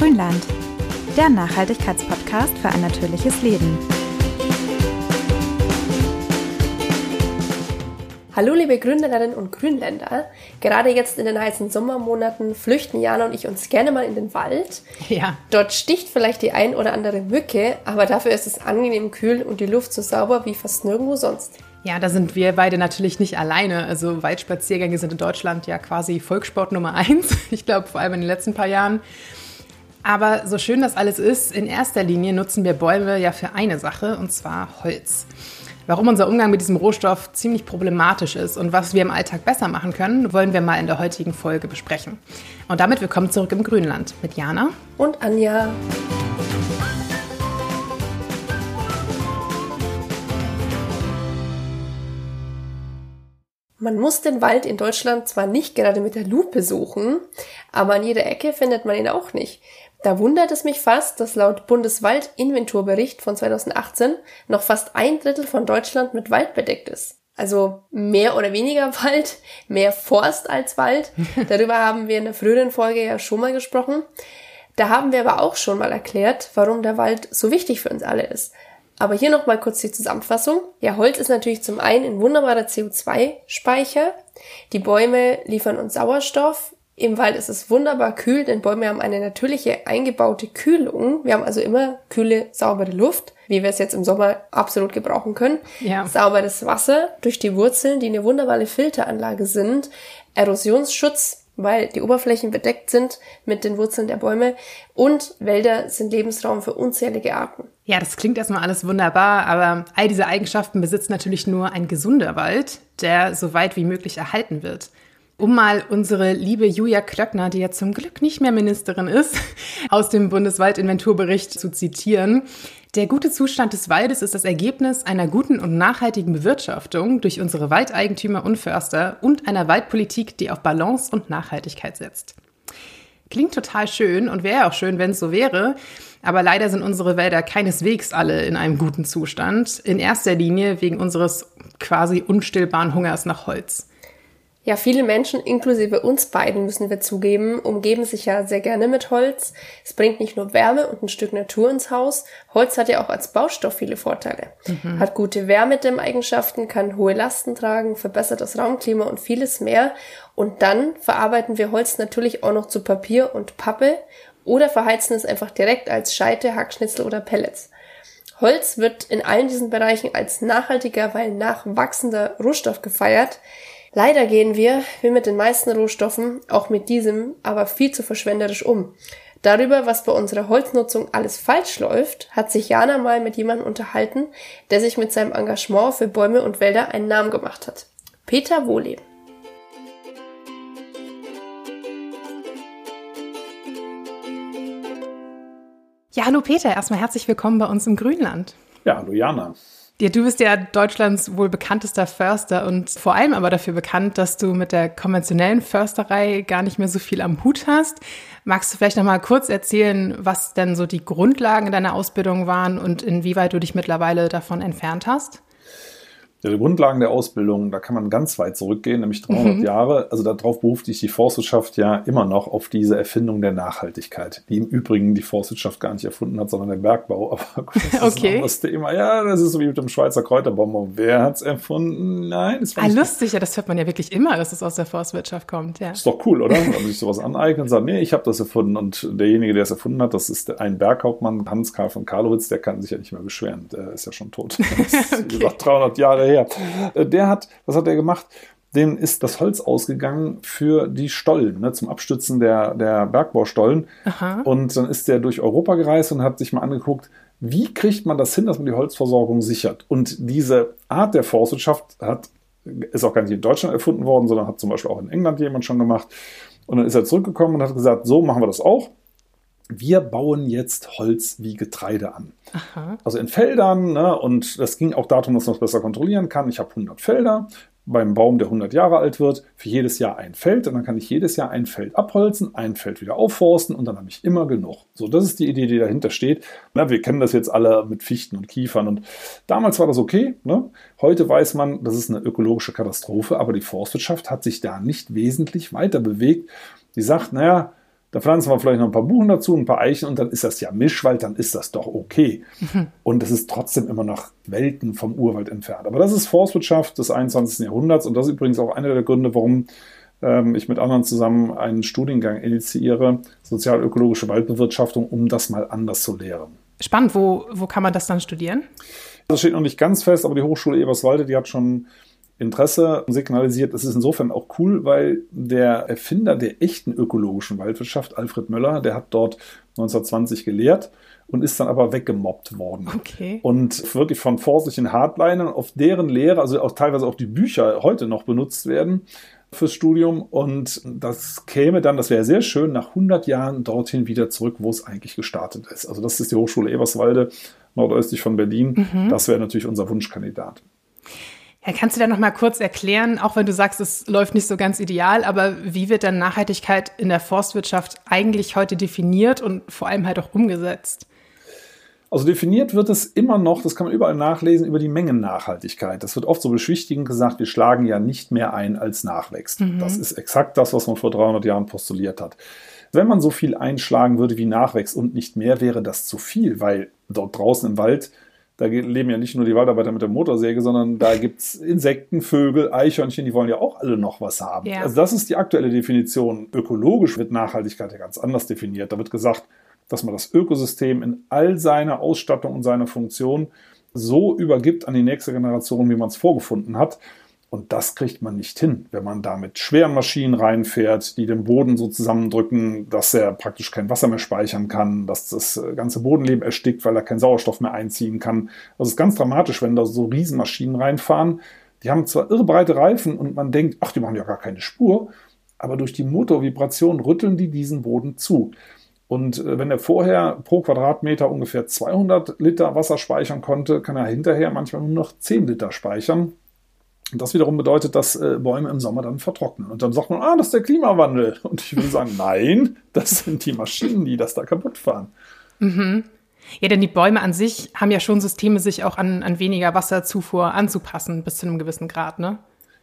Grünland, der Nachhaltigkeitspodcast für ein natürliches Leben. Hallo liebe Grünländerinnen und Grünländer. Gerade jetzt in den heißen Sommermonaten flüchten Jana und ich uns gerne mal in den Wald. Ja. Dort sticht vielleicht die ein oder andere Mücke, aber dafür ist es angenehm kühl und die Luft so sauber wie fast nirgendwo sonst. Ja, da sind wir beide natürlich nicht alleine. Also Waldspaziergänge sind in Deutschland ja quasi Volkssport Nummer eins. Ich glaube, vor allem in den letzten paar Jahren. Aber so schön das alles ist, in erster Linie nutzen wir Bäume ja für eine Sache, und zwar Holz. Warum unser Umgang mit diesem Rohstoff ziemlich problematisch ist und was wir im Alltag besser machen können, wollen wir mal in der heutigen Folge besprechen. Und damit willkommen zurück im Grünland mit Jana und Anja. Man muss den Wald in Deutschland zwar nicht gerade mit der Lupe suchen, aber an jeder Ecke findet man ihn auch nicht. Da wundert es mich fast, dass laut Bundeswaldinventurbericht von 2018 noch fast ein Drittel von Deutschland mit Wald bedeckt ist. Also mehr oder weniger Wald, mehr Forst als Wald. Darüber haben wir in der früheren Folge ja schon mal gesprochen. Da haben wir aber auch schon mal erklärt, warum der Wald so wichtig für uns alle ist. Aber hier nochmal kurz die Zusammenfassung. Ja, Holz ist natürlich zum einen ein wunderbarer CO2-Speicher. Die Bäume liefern uns Sauerstoff, im Wald ist es wunderbar kühl, denn Bäume haben eine natürliche eingebaute Kühlung. Wir haben also immer kühle, saubere Luft, wie wir es jetzt im Sommer absolut gebrauchen können. Ja. Sauberes Wasser durch die Wurzeln, die eine wunderbare Filteranlage sind. Erosionsschutz, weil die Oberflächen bedeckt sind mit den Wurzeln der Bäume. Und Wälder sind Lebensraum für unzählige Arten. Ja, das klingt erstmal alles wunderbar, aber all diese Eigenschaften besitzt natürlich nur ein gesunder Wald, der so weit wie möglich erhalten wird. Um mal unsere liebe Julia Klöckner, die ja zum Glück nicht mehr Ministerin ist, aus dem Bundeswaldinventurbericht zu zitieren. Der gute Zustand des Waldes ist das Ergebnis einer guten und nachhaltigen Bewirtschaftung durch unsere Waldeigentümer und Förster und einer Waldpolitik, die auf Balance und Nachhaltigkeit setzt. Klingt total schön und wäre auch schön, wenn es so wäre. Aber leider sind unsere Wälder keineswegs alle in einem guten Zustand. In erster Linie wegen unseres quasi unstillbaren Hungers nach Holz. Ja, viele Menschen, inklusive uns beiden, müssen wir zugeben, umgeben sich ja sehr gerne mit Holz. Es bringt nicht nur Wärme und ein Stück Natur ins Haus. Holz hat ja auch als Baustoff viele Vorteile. Mhm. Hat gute Wärmedämmeigenschaften, kann hohe Lasten tragen, verbessert das Raumklima und vieles mehr. Und dann verarbeiten wir Holz natürlich auch noch zu Papier und Pappe oder verheizen es einfach direkt als Scheite, Hackschnitzel oder Pellets. Holz wird in allen diesen Bereichen als nachhaltiger, weil nachwachsender Rohstoff gefeiert. Leider gehen wir, wie mit den meisten Rohstoffen, auch mit diesem, aber viel zu verschwenderisch um. Darüber, was bei unserer Holznutzung alles falsch läuft, hat sich Jana mal mit jemandem unterhalten, der sich mit seinem Engagement für Bäume und Wälder einen Namen gemacht hat. Peter Wohleben. Ja, hallo Peter, erstmal herzlich willkommen bei uns im Grünland. Ja, hallo Jana. Ja, du bist ja Deutschlands wohl bekanntester Förster und vor allem aber dafür bekannt, dass du mit der konventionellen Försterei gar nicht mehr so viel am Hut hast. Magst du vielleicht noch mal kurz erzählen, was denn so die Grundlagen deiner Ausbildung waren und inwieweit du dich mittlerweile davon entfernt hast? Die Grundlagen der Ausbildung, da kann man ganz weit zurückgehen, nämlich 300 mhm. Jahre. Also darauf beruft sich die Forstwirtschaft ja immer noch auf diese Erfindung der Nachhaltigkeit, die im Übrigen die Forstwirtschaft gar nicht erfunden hat, sondern der Bergbau. Aber gut, das okay. ist ein Thema. Ja, das ist so wie mit dem Schweizer Kräuterbonbon. Wer hat's erfunden? Nein, das war ah, lustig. Ja, das hört man ja wirklich immer, dass es aus der Forstwirtschaft kommt. Ja. Ist doch cool, oder? Wenn man sich sowas aneignet und sagt, nee, ich habe das erfunden. Und derjenige, der es erfunden hat, das ist ein Berghauptmann, Hans Karl von Karlowitz, der kann sich ja nicht mehr beschweren. Der ist ja schon tot. Das okay. wie gesagt, 300 Jahre her der hat, was hat er gemacht? Dem ist das Holz ausgegangen für die Stollen, ne, zum Abstützen der, der Bergbaustollen. Aha. Und dann ist der durch Europa gereist und hat sich mal angeguckt, wie kriegt man das hin, dass man die Holzversorgung sichert? Und diese Art der Forstwirtschaft hat, ist auch gar nicht in Deutschland erfunden worden, sondern hat zum Beispiel auch in England jemand schon gemacht. Und dann ist er zurückgekommen und hat gesagt, so machen wir das auch. Wir bauen jetzt Holz wie Getreide an. Aha. Also in Feldern, ne, und das ging auch darum, dass man es besser kontrollieren kann. Ich habe 100 Felder beim Baum, der 100 Jahre alt wird, für jedes Jahr ein Feld und dann kann ich jedes Jahr ein Feld abholzen, ein Feld wieder aufforsten und dann habe ich immer genug. So, das ist die Idee, die dahinter steht. Na, wir kennen das jetzt alle mit Fichten und Kiefern und damals war das okay. Ne? Heute weiß man, das ist eine ökologische Katastrophe, aber die Forstwirtschaft hat sich da nicht wesentlich weiter bewegt. Die sagt, naja, Da pflanzen wir vielleicht noch ein paar Buchen dazu, ein paar Eichen und dann ist das ja Mischwald, dann ist das doch okay. Mhm. Und es ist trotzdem immer noch Welten vom Urwald entfernt. Aber das ist Forstwirtschaft des 21. Jahrhunderts und das ist übrigens auch einer der Gründe, warum ähm, ich mit anderen zusammen einen Studiengang initiiere, sozial-ökologische Waldbewirtschaftung, um das mal anders zu lehren. Spannend, wo, wo kann man das dann studieren? Das steht noch nicht ganz fest, aber die Hochschule Eberswalde, die hat schon Interesse signalisiert. Es ist insofern auch cool, weil der Erfinder der echten ökologischen Waldwirtschaft, Alfred Möller, der hat dort 1920 gelehrt und ist dann aber weggemobbt worden. Okay. Und wirklich von forstlichen Hardlinern, auf deren Lehre, also auch teilweise auch die Bücher heute noch benutzt werden fürs Studium. Und das käme dann, das wäre sehr schön, nach 100 Jahren dorthin wieder zurück, wo es eigentlich gestartet ist. Also das ist die Hochschule Eberswalde, nordöstlich von Berlin. Mhm. Das wäre natürlich unser Wunschkandidat. Ja, kannst du da noch mal kurz erklären, auch wenn du sagst, es läuft nicht so ganz ideal, aber wie wird dann Nachhaltigkeit in der Forstwirtschaft eigentlich heute definiert und vor allem halt auch umgesetzt? Also definiert wird es immer noch, das kann man überall nachlesen, über die Mengennachhaltigkeit. Das wird oft so beschwichtigend gesagt, wir schlagen ja nicht mehr ein, als nachwächst. Mhm. Das ist exakt das, was man vor 300 Jahren postuliert hat. Wenn man so viel einschlagen würde, wie nachwächst und nicht mehr, wäre das zu viel, weil dort draußen im Wald da leben ja nicht nur die Waldarbeiter mit der Motorsäge, sondern da gibt es Insekten, Vögel, Eichhörnchen, die wollen ja auch alle noch was haben. Ja. Also das ist die aktuelle Definition. Ökologisch wird Nachhaltigkeit ja ganz anders definiert. Da wird gesagt, dass man das Ökosystem in all seiner Ausstattung und seiner Funktion so übergibt an die nächste Generation, wie man es vorgefunden hat. Und das kriegt man nicht hin, wenn man da mit schweren Maschinen reinfährt, die den Boden so zusammendrücken, dass er praktisch kein Wasser mehr speichern kann, dass das ganze Bodenleben erstickt, weil er keinen Sauerstoff mehr einziehen kann. Also es ist ganz dramatisch, wenn da so Riesenmaschinen reinfahren. Die haben zwar irre breite Reifen und man denkt, ach, die machen ja gar keine Spur, aber durch die Motorvibration rütteln die diesen Boden zu. Und äh, wenn er vorher pro Quadratmeter ungefähr 200 Liter Wasser speichern konnte, kann er hinterher manchmal nur noch 10 Liter speichern. Und das wiederum bedeutet, dass äh, Bäume im Sommer dann vertrocknen. Und dann sagt man, ah, das ist der Klimawandel. Und ich würde sagen, nein, das sind die Maschinen, die das da kaputt fahren. Mhm. Ja, denn die Bäume an sich haben ja schon Systeme, sich auch an, an weniger Wasserzufuhr anzupassen, bis zu einem gewissen Grad, ne?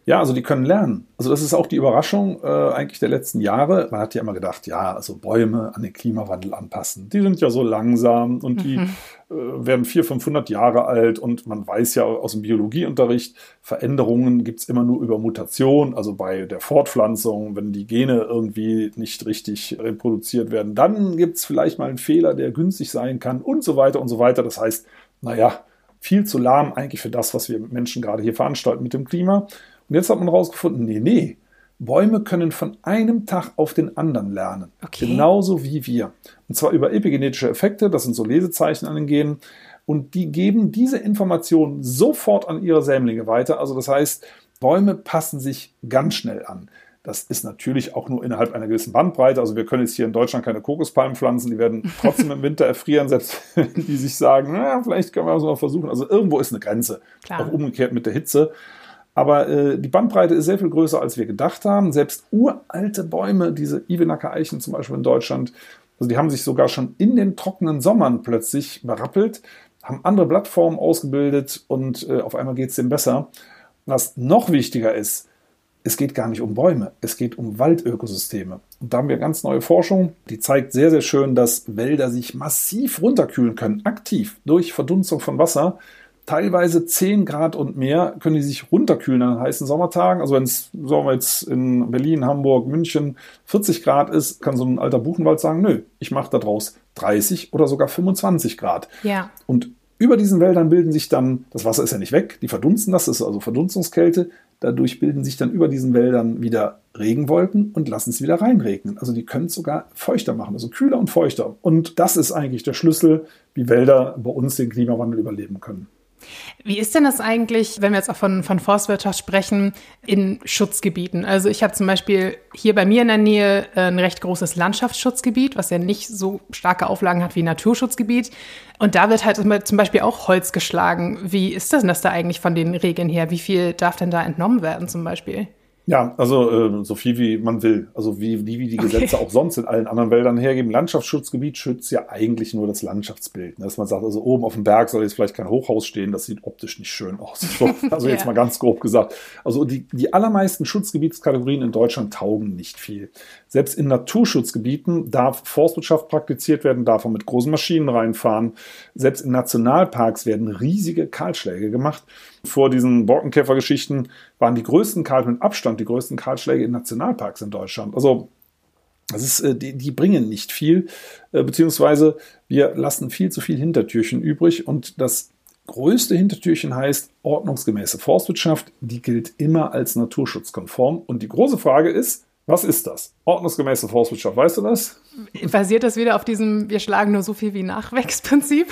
Ja, also die können lernen. Also das ist auch die Überraschung äh, eigentlich der letzten Jahre. Man hat ja immer gedacht, ja, also Bäume an den Klimawandel anpassen. Die sind ja so langsam und die mhm. äh, werden 400, 500 Jahre alt und man weiß ja aus dem Biologieunterricht, Veränderungen gibt's immer nur über Mutation, also bei der Fortpflanzung, wenn die Gene irgendwie nicht richtig reproduziert werden, dann gibt's vielleicht mal einen Fehler, der günstig sein kann und so weiter und so weiter. Das heißt, naja, viel zu lahm eigentlich für das, was wir Menschen gerade hier veranstalten mit dem Klima. Und jetzt hat man herausgefunden, nee, nee, Bäume können von einem Tag auf den anderen lernen. Okay. Genauso wie wir. Und zwar über epigenetische Effekte, das sind so Lesezeichen an den Genen. Und die geben diese Informationen sofort an ihre Sämlinge weiter. Also das heißt, Bäume passen sich ganz schnell an. Das ist natürlich auch nur innerhalb einer gewissen Bandbreite. Also wir können jetzt hier in Deutschland keine Kokospalmen pflanzen, die werden trotzdem im Winter erfrieren, selbst wenn die sich sagen, na, vielleicht können wir das mal versuchen. Also irgendwo ist eine Grenze. Klar. Auch umgekehrt mit der Hitze. Aber äh, die Bandbreite ist sehr viel größer, als wir gedacht haben. Selbst uralte Bäume, diese Ivenacker Eichen zum Beispiel in Deutschland, also die haben sich sogar schon in den trockenen Sommern plötzlich berappelt, haben andere Blattformen ausgebildet und äh, auf einmal geht es dem besser. Was noch wichtiger ist, es geht gar nicht um Bäume, es geht um Waldökosysteme. Und da haben wir ganz neue Forschung, die zeigt sehr, sehr schön, dass Wälder sich massiv runterkühlen können, aktiv durch Verdunstung von Wasser teilweise 10 Grad und mehr können die sich runterkühlen an heißen Sommertagen. Also wenn es, sagen wir jetzt in Berlin, Hamburg, München 40 Grad ist, kann so ein alter Buchenwald sagen, nö, ich mache da draus 30 oder sogar 25 Grad. Ja. Und über diesen Wäldern bilden sich dann, das Wasser ist ja nicht weg, die verdunsten das, das ist also Verdunstungskälte. Dadurch bilden sich dann über diesen Wäldern wieder Regenwolken und lassen es wieder reinregnen. Also die können es sogar feuchter machen, also kühler und feuchter. Und das ist eigentlich der Schlüssel, wie Wälder bei uns den Klimawandel überleben können. Wie ist denn das eigentlich, wenn wir jetzt auch von, von Forstwirtschaft sprechen, in Schutzgebieten? Also ich habe zum Beispiel hier bei mir in der Nähe äh, ein recht großes Landschaftsschutzgebiet, was ja nicht so starke Auflagen hat wie ein Naturschutzgebiet. Und da wird halt zum Beispiel auch Holz geschlagen. Wie ist das denn das da eigentlich von den Regeln her? Wie viel darf denn da entnommen werden zum Beispiel? Ja, also äh, so viel wie man will. Also wie, wie, wie die Gesetze okay. auch sonst in allen anderen Wäldern hergeben. Landschaftsschutzgebiet schützt ja eigentlich nur das Landschaftsbild. Ne? Dass man sagt, also oben auf dem Berg soll jetzt vielleicht kein Hochhaus stehen, das sieht optisch nicht schön aus. So, also jetzt ja. mal ganz grob gesagt. Also die, die allermeisten Schutzgebietskategorien in Deutschland taugen nicht viel. Selbst in Naturschutzgebieten darf Forstwirtschaft praktiziert werden, darf man mit großen Maschinen reinfahren. Selbst in Nationalparks werden riesige Kahlschläge gemacht. Vor diesen Borkenkäfergeschichten waren die größten Kahl mit Abstand die größten Kahlschläge in Nationalparks in Deutschland. Also das ist, äh, die, die bringen nicht viel, äh, beziehungsweise wir lassen viel zu viel Hintertürchen übrig und das größte Hintertürchen heißt ordnungsgemäße Forstwirtschaft. Die gilt immer als naturschutzkonform. Und die große Frage ist, was ist das? Ordnungsgemäße Forstwirtschaft, weißt du das? Basiert das wieder auf diesem Wir schlagen nur so viel wie Nachwächsprinzip?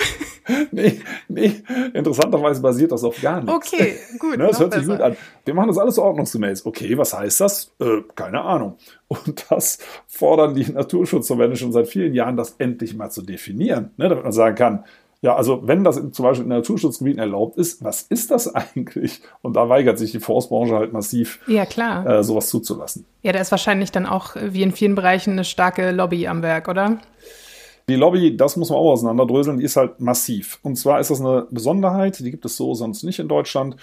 nee, nee, interessanterweise basiert das auf gar nichts. Okay, gut. ne, das hört sich gut an. Wir machen das alles ordnungsgemäß. Okay, was heißt das? Äh, keine Ahnung. Und das fordern die Naturschutzverbände schon seit vielen Jahren, das endlich mal zu definieren, ne, damit man sagen kann, ja, also wenn das zum Beispiel in Naturschutzgebieten erlaubt ist, was ist das eigentlich? Und da weigert sich die Forstbranche halt massiv, ja, klar. Äh, sowas zuzulassen. Ja, da ist wahrscheinlich dann auch wie in vielen Bereichen eine starke Lobby am Werk, oder? Die Lobby, das muss man auch auseinanderdröseln, die ist halt massiv. Und zwar ist das eine Besonderheit, die gibt es so sonst nicht in Deutschland.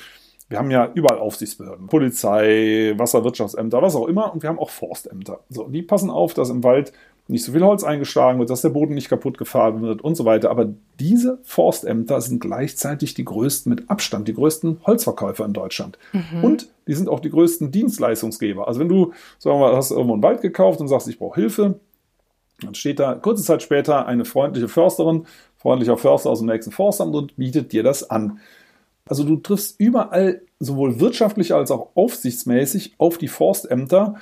Wir haben ja überall Aufsichtsbehörden, Polizei, Wasserwirtschaftsämter, was auch immer. Und wir haben auch Forstämter. So, die passen auf, dass im Wald nicht so viel Holz eingeschlagen wird, dass der Boden nicht kaputt gefahren wird und so weiter. Aber diese Forstämter sind gleichzeitig die größten mit Abstand, die größten Holzverkäufer in Deutschland. Mhm. Und die sind auch die größten Dienstleistungsgeber. Also wenn du, sagen wir mal, hast irgendwo einen Wald gekauft und sagst, ich brauche Hilfe, dann steht da kurze Zeit später eine freundliche Försterin, freundlicher Förster aus dem nächsten Forstamt und bietet dir das an. Also du triffst überall sowohl wirtschaftlich als auch aufsichtsmäßig auf die Forstämter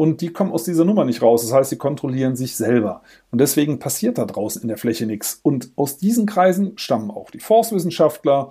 und die kommen aus dieser Nummer nicht raus. Das heißt, sie kontrollieren sich selber. Und deswegen passiert da draußen in der Fläche nichts. Und aus diesen Kreisen stammen auch die Forstwissenschaftler,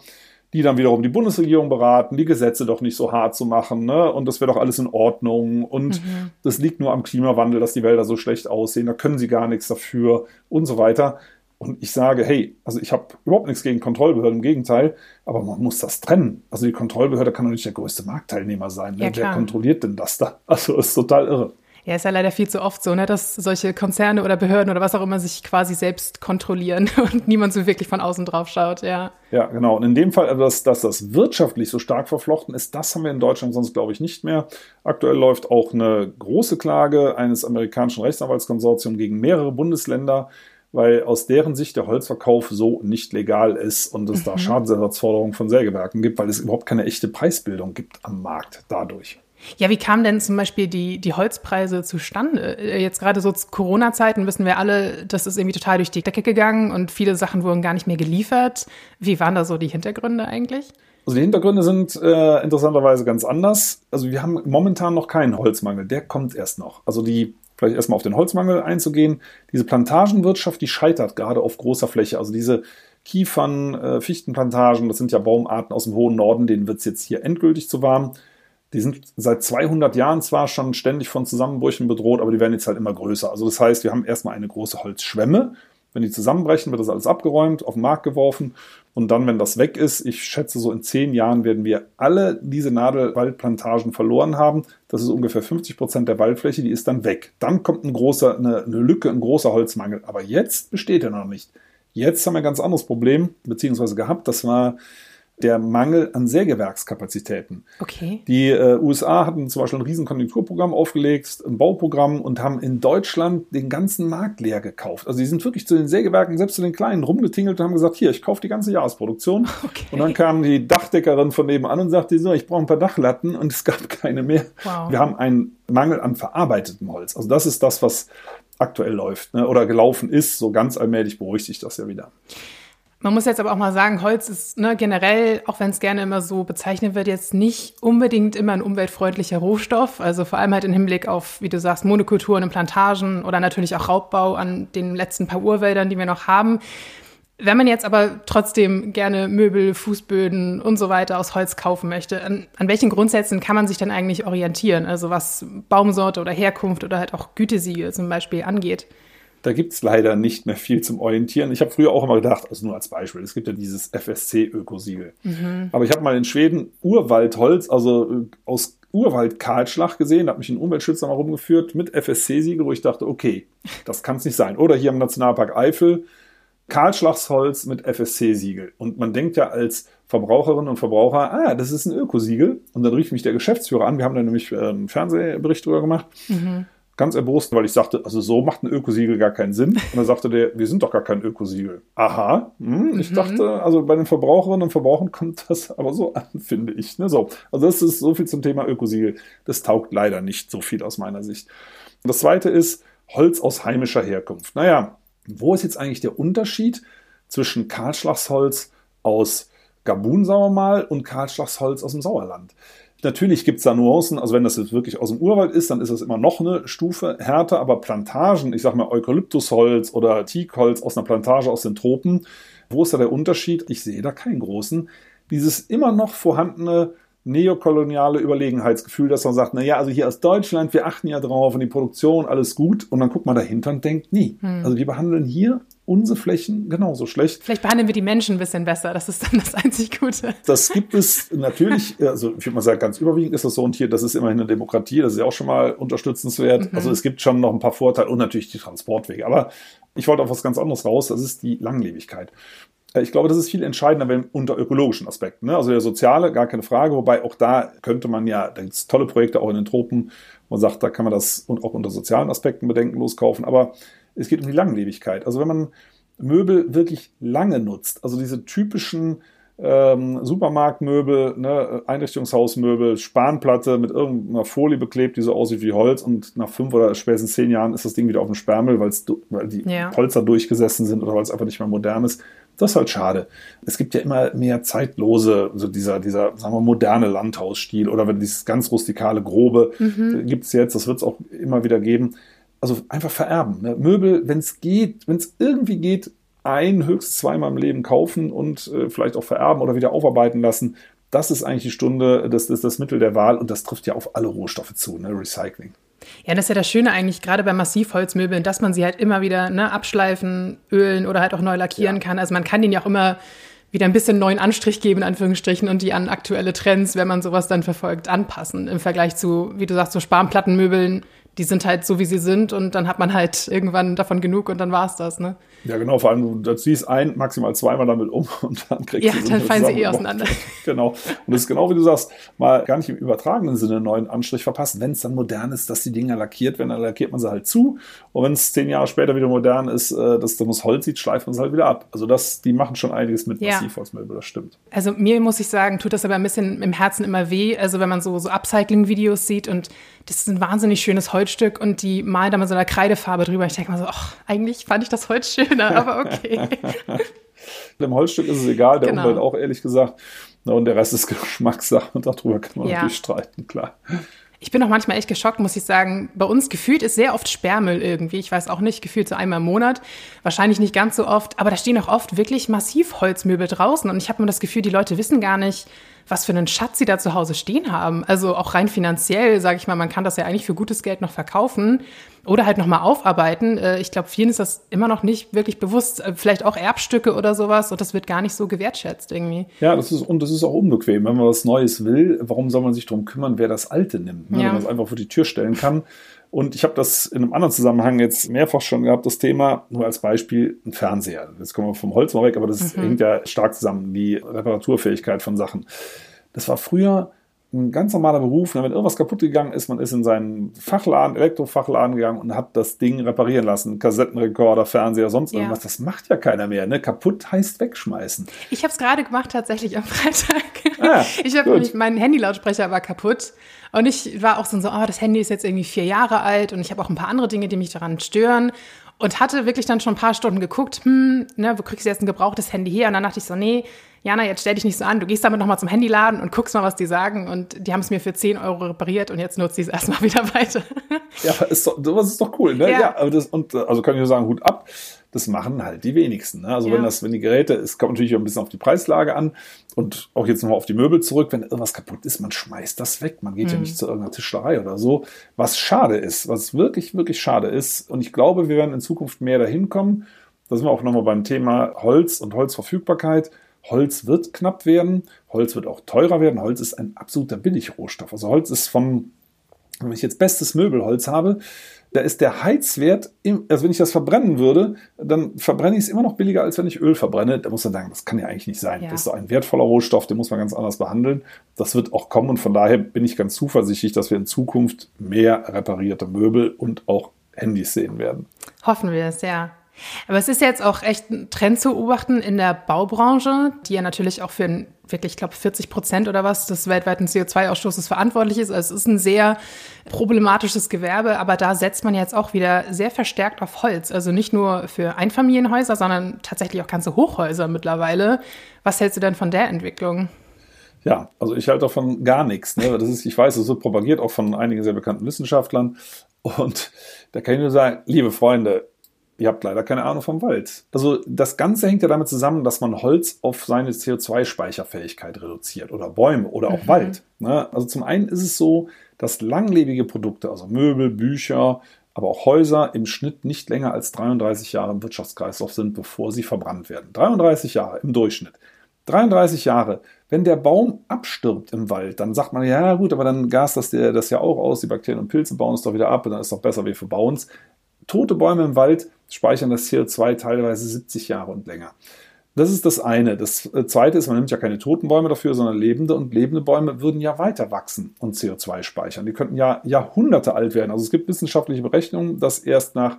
die dann wiederum die Bundesregierung beraten, die Gesetze doch nicht so hart zu machen. Ne? Und das wäre doch alles in Ordnung. Und mhm. das liegt nur am Klimawandel, dass die Wälder so schlecht aussehen. Da können sie gar nichts dafür und so weiter. Und ich sage, hey, also ich habe überhaupt nichts gegen Kontrollbehörden, im Gegenteil, aber man muss das trennen. Also die Kontrollbehörde kann doch nicht der größte Marktteilnehmer sein. Ne? Ja, Wer kontrolliert denn das da? Also ist total irre. Ja, ist ja leider viel zu oft so, ne, dass solche Konzerne oder Behörden oder was auch immer sich quasi selbst kontrollieren und niemand so wirklich von außen drauf schaut, ja. Ja, genau. Und in dem Fall, also dass, dass das wirtschaftlich so stark verflochten ist, das haben wir in Deutschland sonst, glaube ich, nicht mehr. Aktuell läuft auch eine große Klage eines amerikanischen Rechtsanwaltskonsortiums gegen mehrere Bundesländer weil aus deren Sicht der Holzverkauf so nicht legal ist und es mhm. da Schadensersatzforderungen von Sägewerken gibt, weil es überhaupt keine echte Preisbildung gibt am Markt dadurch. Ja, wie kamen denn zum Beispiel die, die Holzpreise zustande? Äh, jetzt gerade so zu Corona-Zeiten wissen wir alle, das ist irgendwie total durch die Decke gegangen und viele Sachen wurden gar nicht mehr geliefert. Wie waren da so die Hintergründe eigentlich? Also die Hintergründe sind äh, interessanterweise ganz anders. Also wir haben momentan noch keinen Holzmangel, der kommt erst noch. Also die vielleicht erstmal auf den Holzmangel einzugehen. Diese Plantagenwirtschaft, die scheitert gerade auf großer Fläche. Also diese Kiefern, äh, Fichtenplantagen, das sind ja Baumarten aus dem hohen Norden, denen wird es jetzt hier endgültig zu warm. Die sind seit 200 Jahren zwar schon ständig von Zusammenbrüchen bedroht, aber die werden jetzt halt immer größer. Also das heißt, wir haben erstmal eine große Holzschwemme wenn die zusammenbrechen, wird das alles abgeräumt, auf den Markt geworfen. Und dann, wenn das weg ist, ich schätze, so in zehn Jahren werden wir alle diese Nadelwaldplantagen verloren haben. Das ist ungefähr 50 Prozent der Waldfläche, die ist dann weg. Dann kommt ein großer, eine, eine Lücke, ein großer Holzmangel. Aber jetzt besteht er noch nicht. Jetzt haben wir ein ganz anderes Problem, beziehungsweise gehabt. Das war der Mangel an Sägewerkskapazitäten. Okay. Die äh, USA hatten zum Beispiel ein Riesenkonjunkturprogramm aufgelegt, ein Bauprogramm und haben in Deutschland den ganzen Markt leer gekauft. Also die sind wirklich zu den Sägewerken, selbst zu den kleinen, rumgetingelt und haben gesagt, hier, ich kaufe die ganze Jahresproduktion. Okay. Und dann kam die Dachdeckerin von nebenan und sagte, so, ich brauche ein paar Dachlatten und es gab keine mehr. Wow. Wir haben einen Mangel an verarbeitetem Holz. Also das ist das, was aktuell läuft ne, oder gelaufen ist. So ganz allmählich beruhigt sich das ja wieder. Man muss jetzt aber auch mal sagen, Holz ist ne, generell, auch wenn es gerne immer so bezeichnet wird, jetzt nicht unbedingt immer ein umweltfreundlicher Rohstoff. Also vor allem halt im Hinblick auf, wie du sagst, Monokulturen und Plantagen oder natürlich auch Raubbau an den letzten paar Urwäldern, die wir noch haben. Wenn man jetzt aber trotzdem gerne Möbel, Fußböden und so weiter aus Holz kaufen möchte, an, an welchen Grundsätzen kann man sich dann eigentlich orientieren? Also was Baumsorte oder Herkunft oder halt auch Gütesiegel zum Beispiel angeht? Da gibt es leider nicht mehr viel zum Orientieren. Ich habe früher auch immer gedacht, also nur als Beispiel, es gibt ja dieses FSC-Ökosiegel. Mhm. Aber ich habe mal in Schweden Urwaldholz, also äh, aus Urwald-Kahlschlag gesehen, da hat mich ein Umweltschützer mal rumgeführt mit FSC-Siegel, wo ich dachte, okay, das kann es nicht sein. Oder hier im Nationalpark Eifel, Kahlschlagsholz mit FSC-Siegel. Und man denkt ja als Verbraucherinnen und Verbraucher, ah, das ist ein Ökosiegel. Und dann rief mich der Geschäftsführer an, wir haben da nämlich einen Fernsehbericht drüber gemacht. Mhm. Ganz erbost, weil ich sagte, also so macht ein Ökosiegel gar keinen Sinn. Und dann sagte der, wir sind doch gar kein Ökosiegel. Aha, hm, ich mhm. dachte, also bei den Verbraucherinnen und Verbrauchern kommt das aber so an, finde ich. Ne? So, also das ist so viel zum Thema Ökosiegel. Das taugt leider nicht so viel aus meiner Sicht. Und das zweite ist Holz aus heimischer Herkunft. Naja, wo ist jetzt eigentlich der Unterschied zwischen Kahlschlagsholz aus Gabun, sagen wir mal, und Kahlschlagsholz aus dem Sauerland? Natürlich gibt es da Nuancen, also wenn das jetzt wirklich aus dem Urwald ist, dann ist das immer noch eine Stufe härter, aber Plantagen, ich sag mal Eukalyptusholz oder Teakholz aus einer Plantage aus den Tropen, wo ist da der Unterschied? Ich sehe da keinen großen. Dieses immer noch vorhandene neokoloniale Überlegenheitsgefühl, dass man sagt, na ja, also hier aus Deutschland, wir achten ja drauf und die Produktion, alles gut. Und dann guckt man dahinter und denkt, nie. Hm. Also wir behandeln hier unsere Flächen genauso schlecht. Vielleicht behandeln wir die Menschen ein bisschen besser. Das ist dann das einzig Gute. Das gibt es natürlich, also ich würde mal sagen, ganz überwiegend ist das so. Und hier, das ist immerhin eine Demokratie, das ist ja auch schon mal unterstützenswert. Mhm. Also es gibt schon noch ein paar Vorteile und natürlich die Transportwege. Aber ich wollte auf was ganz anderes raus, das ist die Langlebigkeit. Äh, ich glaube, das ist viel entscheidender wenn, unter ökologischen Aspekten. Ne? Also der soziale, gar keine Frage, wobei auch da könnte man ja, da gibt es tolle Projekte auch in den Tropen, wo man sagt, da kann man das auch unter sozialen Aspekten bedenkenlos kaufen. Aber es geht um die Langlebigkeit. Also wenn man Möbel wirklich lange nutzt, also diese typischen ähm, Supermarktmöbel, ne, Einrichtungshausmöbel, Spanplatte mit irgendeiner Folie beklebt, die so aussieht wie Holz und nach fünf oder spätestens zehn Jahren ist das Ding wieder auf dem Sperrmüll, weil die ja. Polster durchgesessen sind oder weil es einfach nicht mehr modern ist. Das ist halt schade. Es gibt ja immer mehr zeitlose, so dieser, dieser, sagen wir, moderne Landhausstil oder wenn dieses ganz rustikale, grobe mhm. gibt es jetzt, das wird es auch immer wieder geben. Also einfach vererben. Ne? Möbel, wenn es geht, wenn es irgendwie geht, ein, höchstens zweimal im Leben kaufen und äh, vielleicht auch vererben oder wieder aufarbeiten lassen. Das ist eigentlich die Stunde, das ist das Mittel der Wahl und das trifft ja auf alle Rohstoffe zu, ne? Recycling. Ja, das ist ja das Schöne eigentlich, gerade bei Massivholzmöbeln, dass man sie halt immer wieder ne, abschleifen, ölen oder halt auch neu lackieren ja. kann. Also man kann denen ja auch immer wieder ein bisschen neuen Anstrich geben, in Anführungsstrichen, und die an aktuelle Trends, wenn man sowas dann verfolgt, anpassen. Im Vergleich zu, wie du sagst, so Spanplattenmöbeln, die sind halt so, wie sie sind und dann hat man halt irgendwann davon genug und dann war's das, ne? Ja, genau, vor allem, du ziehst ein, maximal zweimal damit um und dann kriegst ja, du Ja, dann fallen sie eh auseinander. genau. Und das ist genau wie du sagst, mal gar nicht im übertragenen Sinne einen neuen Anstrich verpassen. Wenn es dann modern ist, dass die Dinger lackiert werden, dann lackiert man sie halt zu. Und wenn es zehn Jahre später wieder modern ist, äh, dass das Holz sieht, schleift man es halt wieder ab. Also das, die machen schon einiges mit ja. Massivholzmöbel, das stimmt. Also mir muss ich sagen, tut das aber ein bisschen im Herzen immer weh. Also wenn man so, so Upcycling-Videos sieht und das ist ein wahnsinnig schönes Holzstück und die malen da mal so eine Kreidefarbe drüber. Ich denke mal so, ach, eigentlich fand ich das Holz schöner, aber okay. Dem Holzstück ist es egal, der genau. Umwelt auch ehrlich gesagt. Und der Rest ist Geschmackssache und darüber kann man ja. natürlich streiten, klar. Ich bin auch manchmal echt geschockt, muss ich sagen. Bei uns gefühlt ist sehr oft Sperrmüll irgendwie. Ich weiß auch nicht, gefühlt so einmal im Monat. Wahrscheinlich nicht ganz so oft, aber da stehen auch oft wirklich massiv Holzmöbel draußen. Und ich habe immer das Gefühl, die Leute wissen gar nicht, was für einen Schatz sie da zu Hause stehen haben. Also auch rein finanziell, sage ich mal, man kann das ja eigentlich für gutes Geld noch verkaufen oder halt nochmal aufarbeiten. Äh, ich glaube, vielen ist das immer noch nicht wirklich bewusst. Äh, vielleicht auch Erbstücke oder sowas und das wird gar nicht so gewertschätzt irgendwie. Ja, das ist, und das ist auch unbequem. Wenn man was Neues will, warum soll man sich darum kümmern, wer das Alte nimmt? Ne? Ja. Wenn man es einfach vor die Tür stellen kann. Und ich habe das in einem anderen Zusammenhang jetzt mehrfach schon gehabt, das Thema, nur als Beispiel, ein Fernseher. Jetzt kommen wir vom Holz mal weg, aber das mhm. hängt ja stark zusammen, die Reparaturfähigkeit von Sachen. Das war früher ein ganz normaler Beruf. Wenn irgendwas kaputt gegangen ist, man ist in seinen Fachladen, Elektrofachladen gegangen und hat das Ding reparieren lassen. Kassettenrekorder, Fernseher, sonst ja. irgendwas. Das macht ja keiner mehr. Ne? Kaputt heißt wegschmeißen. Ich habe es gerade gemacht, tatsächlich am Freitag. Ah, ich habe nämlich, mein Handylautsprecher war kaputt. Und ich war auch so, oh, das Handy ist jetzt irgendwie vier Jahre alt und ich habe auch ein paar andere Dinge, die mich daran stören. Und hatte wirklich dann schon ein paar Stunden geguckt, hm, ne, wo kriegst du jetzt ein gebrauchtes Handy her? Und dann dachte ich so, nee, Jana, jetzt stell dich nicht so an, du gehst damit nochmal zum Handyladen und guckst mal, was die sagen. Und die haben es mir für 10 Euro repariert und jetzt nutze ich es erstmal wieder weiter. Ja, ist doch, sowas ist doch cool, ne? Ja, ja aber das, und also kann ich nur sagen, Hut ab. Das machen halt die wenigsten. Ne? Also ja. wenn das, wenn die Geräte, es kommt natürlich auch ein bisschen auf die Preislage an und auch jetzt nochmal auf die Möbel zurück, wenn irgendwas kaputt ist, man schmeißt das weg. Man geht mhm. ja nicht zu irgendeiner Tischlerei oder so. Was schade ist, was wirklich, wirklich schade ist. Und ich glaube, wir werden in Zukunft mehr dahin kommen. Da sind wir auch nochmal beim Thema Holz und Holzverfügbarkeit Holz wird knapp werden, Holz wird auch teurer werden. Holz ist ein absoluter Billigrohstoff. Also Holz ist vom, wenn ich jetzt bestes Möbelholz habe, da ist der Heizwert, im, also wenn ich das verbrennen würde, dann verbrenne ich es immer noch billiger, als wenn ich Öl verbrenne. Da muss man sagen, das kann ja eigentlich nicht sein. Ja. Das ist so ein wertvoller Rohstoff, den muss man ganz anders behandeln. Das wird auch kommen und von daher bin ich ganz zuversichtlich, dass wir in Zukunft mehr reparierte Möbel und auch Handys sehen werden. Hoffen wir es, ja. Aber es ist jetzt auch echt ein Trend zu beobachten in der Baubranche, die ja natürlich auch für wirklich, ich glaube, 40 Prozent oder was des weltweiten CO2-Ausstoßes verantwortlich ist. Also es ist ein sehr problematisches Gewerbe, aber da setzt man jetzt auch wieder sehr verstärkt auf Holz. Also nicht nur für Einfamilienhäuser, sondern tatsächlich auch ganze Hochhäuser mittlerweile. Was hältst du denn von der Entwicklung? Ja, also ich halte davon gar nichts. Ne? Das ist, ich weiß, es wird propagiert auch von einigen sehr bekannten Wissenschaftlern. Und da kann ich nur sagen, liebe Freunde, ihr habt leider keine Ahnung vom Wald. Also das Ganze hängt ja damit zusammen, dass man Holz auf seine CO2-Speicherfähigkeit reduziert oder Bäume oder auch mhm. Wald. Ne? Also zum einen ist es so, dass langlebige Produkte, also Möbel, Bücher, aber auch Häuser im Schnitt nicht länger als 33 Jahre im Wirtschaftskreislauf sind, bevor sie verbrannt werden. 33 Jahre im Durchschnitt. 33 Jahre. Wenn der Baum abstirbt im Wald, dann sagt man, ja gut, aber dann gast das, das ja auch aus, die Bakterien und Pilze bauen es doch wieder ab und dann ist es doch besser, wir verbauen es. Tote Bäume im Wald speichern das CO2 teilweise 70 Jahre und länger. Das ist das eine. Das äh, zweite ist, man nimmt ja keine toten Bäume dafür, sondern lebende und lebende Bäume würden ja weiter wachsen und CO2 speichern. Die könnten ja Jahrhunderte alt werden. Also es gibt wissenschaftliche Berechnungen, dass erst nach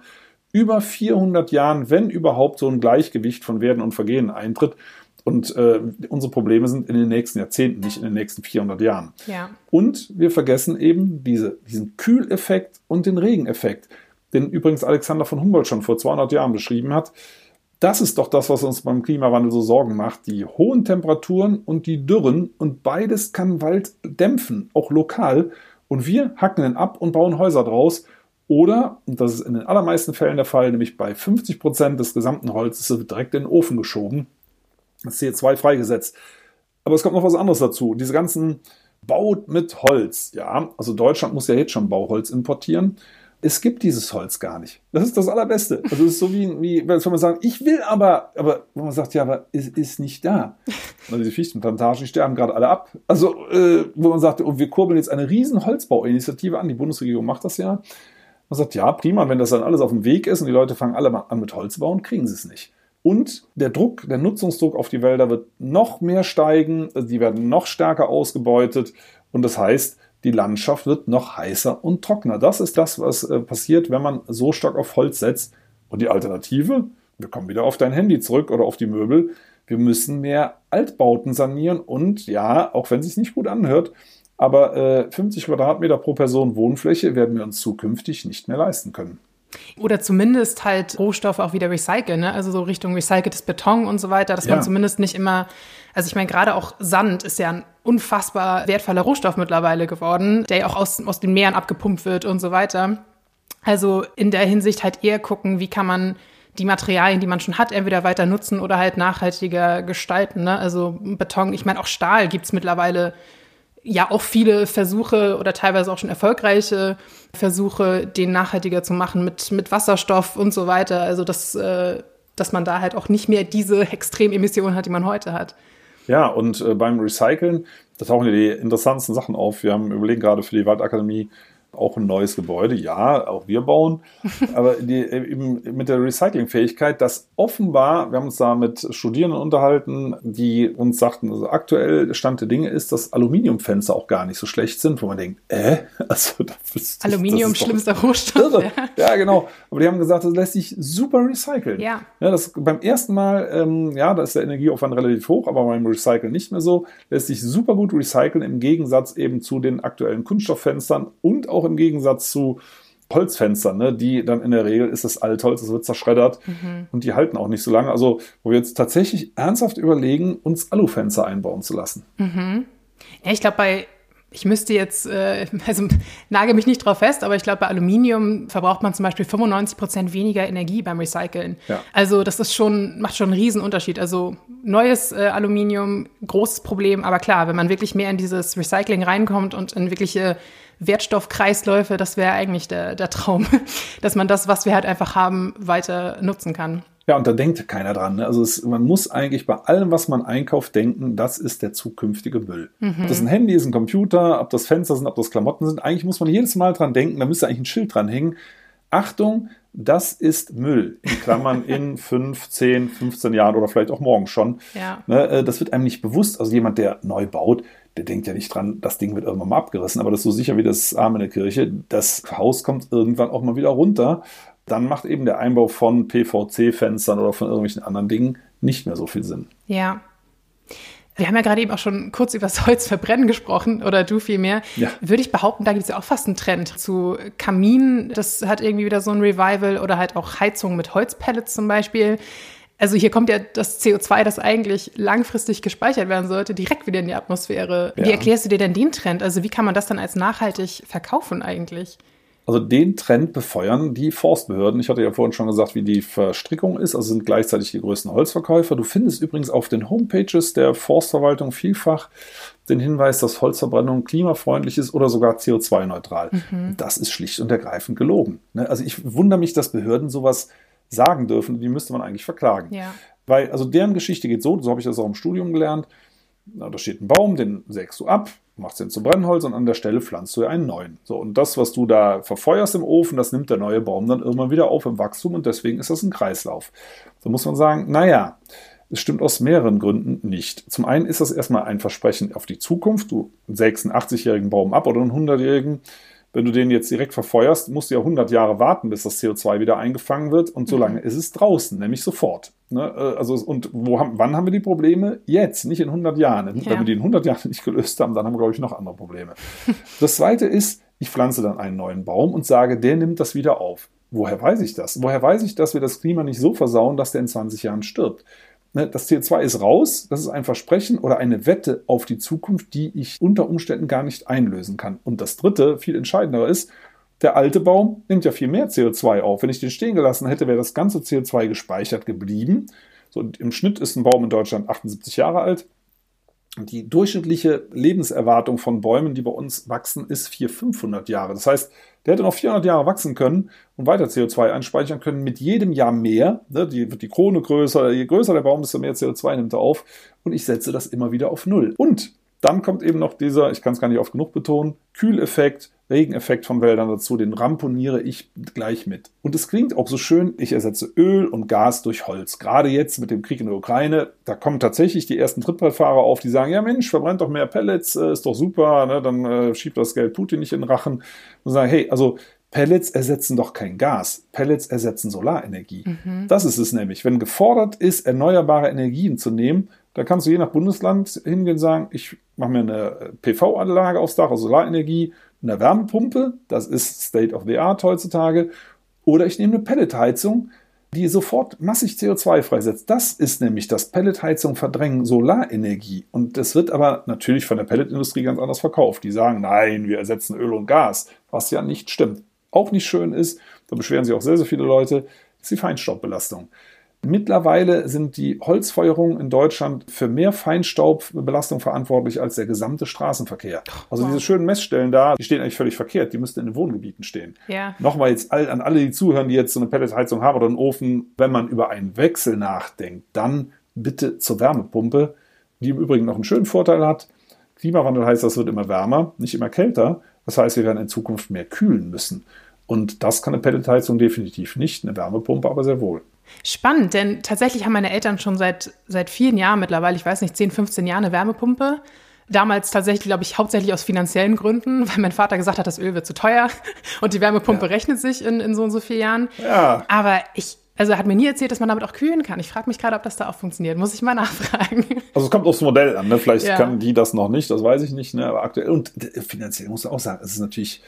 über 400 Jahren, wenn überhaupt so ein Gleichgewicht von Werden und Vergehen eintritt, und äh, unsere Probleme sind in den nächsten Jahrzehnten, nicht in den nächsten 400 Jahren. Ja. Und wir vergessen eben diese, diesen Kühleffekt und den Regeneffekt den übrigens Alexander von Humboldt schon vor 200 Jahren beschrieben hat. Das ist doch das, was uns beim Klimawandel so Sorgen macht. Die hohen Temperaturen und die Dürren und beides kann Wald dämpfen, auch lokal. Und wir hacken ihn ab und bauen Häuser draus. Oder, und das ist in den allermeisten Fällen der Fall, nämlich bei 50 Prozent des gesamten Holzes wird direkt in den Ofen geschoben. Das ist CO2 freigesetzt. Aber es kommt noch was anderes dazu. Diese ganzen Baut mit Holz. Ja, also Deutschland muss ja jetzt schon Bauholz importieren es gibt dieses Holz gar nicht. Das ist das Allerbeste. Also es ist so wie, wie wenn man sagt, ich will aber, aber wenn man sagt, ja, aber es ist nicht da. Und diese Fichtenplantagen sterben gerade alle ab. Also, äh, wo man sagt, oh, wir kurbeln jetzt eine riesen Holzbauinitiative an, die Bundesregierung macht das ja. Man sagt, ja, prima, wenn das dann alles auf dem Weg ist und die Leute fangen alle mal an mit Holz bauen, kriegen sie es nicht. Und der Druck, der Nutzungsdruck auf die Wälder wird noch mehr steigen, die werden noch stärker ausgebeutet. Und das heißt, die Landschaft wird noch heißer und trockener. Das ist das, was äh, passiert, wenn man so stark auf Holz setzt. Und die Alternative, wir kommen wieder auf dein Handy zurück oder auf die Möbel, wir müssen mehr Altbauten sanieren und ja, auch wenn es sich nicht gut anhört, aber äh, 50 Quadratmeter pro Person Wohnfläche werden wir uns zukünftig nicht mehr leisten können. Oder zumindest halt Rohstoffe auch wieder recyceln, ne? also so Richtung recyceltes Beton und so weiter, dass ja. man zumindest nicht immer, also ich meine, gerade auch Sand ist ja ein unfassbar wertvoller Rohstoff mittlerweile geworden, der ja auch aus, aus den Meeren abgepumpt wird und so weiter. Also in der Hinsicht halt eher gucken, wie kann man die Materialien, die man schon hat, entweder weiter nutzen oder halt nachhaltiger gestalten. Ne? Also Beton, ich meine auch Stahl gibt's mittlerweile ja auch viele Versuche oder teilweise auch schon erfolgreiche Versuche, den nachhaltiger zu machen mit, mit Wasserstoff und so weiter. Also dass, äh, dass man da halt auch nicht mehr diese Extrememissionen hat, die man heute hat. Ja, und äh, beim Recyceln, da tauchen ja die interessantesten Sachen auf. Wir haben überlegt gerade für die Waldakademie auch ein neues Gebäude. Ja, auch wir bauen. Aber die, eben mit der Recyclingfähigkeit, dass offenbar, wir haben uns da mit Studierenden unterhalten, die uns sagten, also aktuell Stand der Dinge ist, dass Aluminiumfenster auch gar nicht so schlecht sind, wo man denkt, äh, also das ist, Aluminium, das ist schlimmster Rohstoff. Ja. ja. genau. Aber die haben gesagt, das lässt sich super recyceln. Ja. ja das beim ersten Mal, ähm, ja, da ist der Energieaufwand relativ hoch, aber beim Recyceln nicht mehr so, lässt sich super gut recyceln im Gegensatz eben zu den aktuellen Kunststofffenstern und auch im Gegensatz zu Holzfenstern, ne, die dann in der Regel ist das Altholz, das wird zerschreddert mhm. und die halten auch nicht so lange. Also, wo wir jetzt tatsächlich ernsthaft überlegen, uns Alufenster einbauen zu lassen. Mhm. Ja, ich glaube, bei ich müsste jetzt, äh, also nage mich nicht drauf fest, aber ich glaube, bei Aluminium verbraucht man zum Beispiel 95 Prozent weniger Energie beim Recyceln. Ja. Also das ist schon, macht schon einen riesen Unterschied. Also neues äh, Aluminium, großes Problem, aber klar, wenn man wirklich mehr in dieses Recycling reinkommt und in wirkliche Wertstoffkreisläufe, das wäre eigentlich der, der Traum, dass man das, was wir halt einfach haben, weiter nutzen kann. Ja, und da denkt keiner dran. Ne? Also es, man muss eigentlich bei allem, was man einkauft, denken, das ist der zukünftige Müll. Mhm. Ob das ein Handy ist, ein Computer, ob das Fenster sind, ob das Klamotten sind, eigentlich muss man jedes Mal dran denken, da müsste eigentlich ein Schild dran hängen. Achtung, das ist Müll. In Klammern in 5, 10, 15 Jahren oder vielleicht auch morgen schon. Ja. Ne, äh, das wird einem nicht bewusst. Also jemand, der neu baut, der denkt ja nicht dran, das Ding wird irgendwann mal abgerissen. Aber das ist so sicher wie das Arm in der Kirche. Das Haus kommt irgendwann auch mal wieder runter. Dann macht eben der Einbau von PVC-Fenstern oder von irgendwelchen anderen Dingen nicht mehr so viel Sinn. Ja. Wir haben ja gerade eben auch schon kurz über das Holzverbrennen gesprochen, oder du vielmehr. Ja. Würde ich behaupten, da gibt es ja auch fast einen Trend zu Kaminen. Das hat irgendwie wieder so ein Revival oder halt auch Heizung mit Holzpellets zum Beispiel. Also hier kommt ja das CO2, das eigentlich langfristig gespeichert werden sollte, direkt wieder in die Atmosphäre. Ja. Wie erklärst du dir denn den Trend? Also wie kann man das dann als nachhaltig verkaufen eigentlich? Also den Trend befeuern die Forstbehörden. Ich hatte ja vorhin schon gesagt, wie die Verstrickung ist. Also sind gleichzeitig die größten Holzverkäufer. Du findest übrigens auf den Homepages der Forstverwaltung vielfach den Hinweis, dass Holzverbrennung klimafreundlich ist oder sogar CO2-neutral. Das ist schlicht und ergreifend gelogen. Ne? Also ich wundere mich, dass Behörden sowas sagen dürfen. Die müsste man eigentlich verklagen. Ja. Weil, also deren Geschichte geht so, so habe ich das auch im Studium gelernt. Da steht ein Baum, den sägst du ab, machst den zu Brennholz und an der Stelle pflanzt du einen neuen. So, und das, was du da verfeuerst im Ofen, das nimmt der neue Baum dann irgendwann wieder auf im Wachstum und deswegen ist das ein Kreislauf. Da muss man sagen, naja, es stimmt aus mehreren Gründen nicht. Zum einen ist das erstmal ein Versprechen auf die Zukunft. Du sägst einen 80-jährigen Baum ab oder einen 100-jährigen. Wenn du den jetzt direkt verfeuerst, musst du ja 100 Jahre warten, bis das CO2 wieder eingefangen wird. Und solange ist es draußen, nämlich sofort. Ne? Äh, Also, und haben, wann haben wir die Probleme? Jetzt, nicht in 100 Jahren. Ja. Wenn wir die in 100 Jahren nicht gelöst haben, dann haben wir, glaube ich, noch andere Probleme. Das zweite ist, ich pflanze dann einen neuen Baum und sage, der nimmt das wieder auf. Woher weiß ich das? Woher weiß ich, dass wir das Klima nicht so versauen, dass der in 20 Jahren stirbt? Ne, Das CO2 ist raus, das ist ein Versprechen oder eine Wette auf die Zukunft, die ich unter Umständen gar nicht einlösen kann. Und das dritte, viel entscheidender ist, der alte Baum nimmt ja viel mehr CO2 auf. Wenn ich den stehen gelassen hätte, wäre das ganze CO2 gespeichert geblieben. So, Im Schnitt ist ein Baum in Deutschland 78 Jahre alt. Die durchschnittliche Lebenserwartung von Bäumen, die bei uns wachsen, ist 400, 500 Jahre. Das heißt, der hätte noch 400 Jahre wachsen können und weiter CO2 einspeichern können mit jedem Jahr mehr. Ne, die wird die Krone größer, je größer der Baum, desto mehr CO2 nimmt er auf. Und ich setze das immer wieder auf Null. Und dann kommt eben noch dieser, ich kann es gar nicht oft genug betonen, Kühleffekt, Regeneffekt von Wäldern dazu, den ramponiere ich gleich mit. Und es klingt auch so schön, ich ersetze Öl und Gas durch Holz. Gerade jetzt mit dem Krieg in der Ukraine, da kommen tatsächlich die ersten Trittbrettfahrer auf, die sagen, ja Mensch, verbrennt doch mehr Pellets, äh, ist doch super, ne? dann äh, schiebt das Geld Putin nicht in den Rachen. Und sagen, hey, also Pellets ersetzen doch kein Gas. Pellets ersetzen Solarenergie. Das ist es nämlich. Wenn gefordert ist, erneuerbare Energien zu nehmen, da kannst du je nach Bundesland hingehen und sagen, ich mache mir eine PV-Anlage aufs Dach, also Solarenergie, eine Wärmepumpe, das ist State of the Art heutzutage, oder ich nehme eine Pelletheizung, die sofort massig CO2 freisetzt. Das ist nämlich das Pelletheizung verdrängen Solarenergie. Und das wird aber natürlich von der Pelletindustrie ganz anders verkauft. Die sagen, nein, wir ersetzen Öl und Gas, was ja nicht stimmt. Auch nicht schön ist, da beschweren sich auch sehr, sehr viele Leute, ist die Feinstaubbelastung. Mittlerweile sind die Holzfeuerungen in Deutschland für mehr Feinstaubbelastung verantwortlich als der gesamte Straßenverkehr. Also wow. diese schönen Messstellen da, die stehen eigentlich völlig verkehrt. Die müssten in den Wohngebieten stehen. Ja. Nochmal jetzt an alle, die zuhören, die jetzt so eine Pelletheizung haben oder einen Ofen, wenn man über einen Wechsel nachdenkt, dann bitte zur Wärmepumpe, die im Übrigen noch einen schönen Vorteil hat. Klimawandel heißt, das wird immer wärmer, nicht immer kälter. Das heißt, wir werden in Zukunft mehr kühlen müssen. Und das kann eine Pelletheizung definitiv nicht, eine Wärmepumpe aber sehr wohl. Spannend, denn tatsächlich haben meine Eltern schon seit, seit vielen Jahren mittlerweile, ich weiß nicht, 10, 15 Jahren eine Wärmepumpe. Damals tatsächlich, glaube ich, hauptsächlich aus finanziellen Gründen, weil mein Vater gesagt hat, das Öl wird zu teuer und die Wärmepumpe Ja. rechnet sich in, in so und so vielen Jahren. Ja. Aber ich, also er hat mir nie erzählt, dass man damit auch kühlen kann. Ich frage mich gerade, ob das da auch funktioniert. Muss ich mal nachfragen. Also es kommt aufs Modell an, ne? Vielleicht Ja. kann die das noch nicht, das weiß ich nicht, ne? Aber aktuell und finanziell muss ich auch sagen, es ist natürlich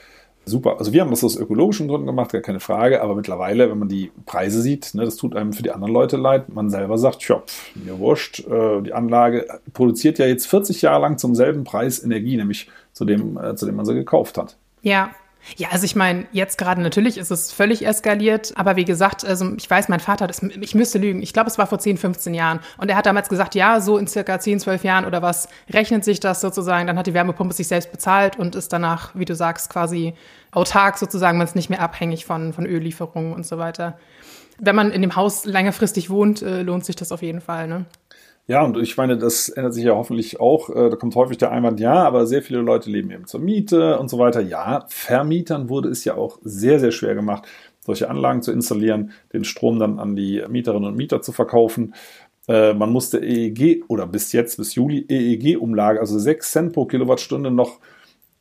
super. Also wir haben das aus ökologischen Gründen gemacht, gar keine Frage, aber mittlerweile, wenn man die Preise sieht, ne, das tut einem für die anderen Leute leid. Man selber sagt, pf, mir wurscht, äh, die Anlage produziert ja jetzt 40 Jahre lang zum selben Preis Energie, nämlich zu dem, äh, zu dem man sie gekauft hat. Ja. Ja, also ich meine, jetzt gerade natürlich ist es völlig eskaliert, aber wie gesagt, also ich weiß, mein Vater, das, ich müsste lügen, ich glaube, es war vor 10, 15 Jahren und er hat damals gesagt, ja, so in circa 10, 12 Jahren oder was rechnet sich das sozusagen, dann hat die Wärmepumpe sich selbst bezahlt und ist danach, wie du sagst, quasi autark sozusagen, man ist nicht mehr abhängig von, von Öllieferungen und so weiter. Wenn man in dem Haus längerfristig wohnt, äh, lohnt sich das auf jeden Fall, ne? Ja, und ich meine, das ändert sich ja hoffentlich auch. Äh, da kommt häufig der Einwand, ja, aber sehr viele Leute leben eben zur Miete und so weiter. Ja, Vermietern wurde es ja auch sehr, sehr schwer gemacht, solche Anlagen zu installieren, den Strom dann an die Mieterinnen und Mieter zu verkaufen. Äh, man musste EEG oder bis jetzt, bis Juli, EEG-Umlage, also 6 Cent pro Kilowattstunde noch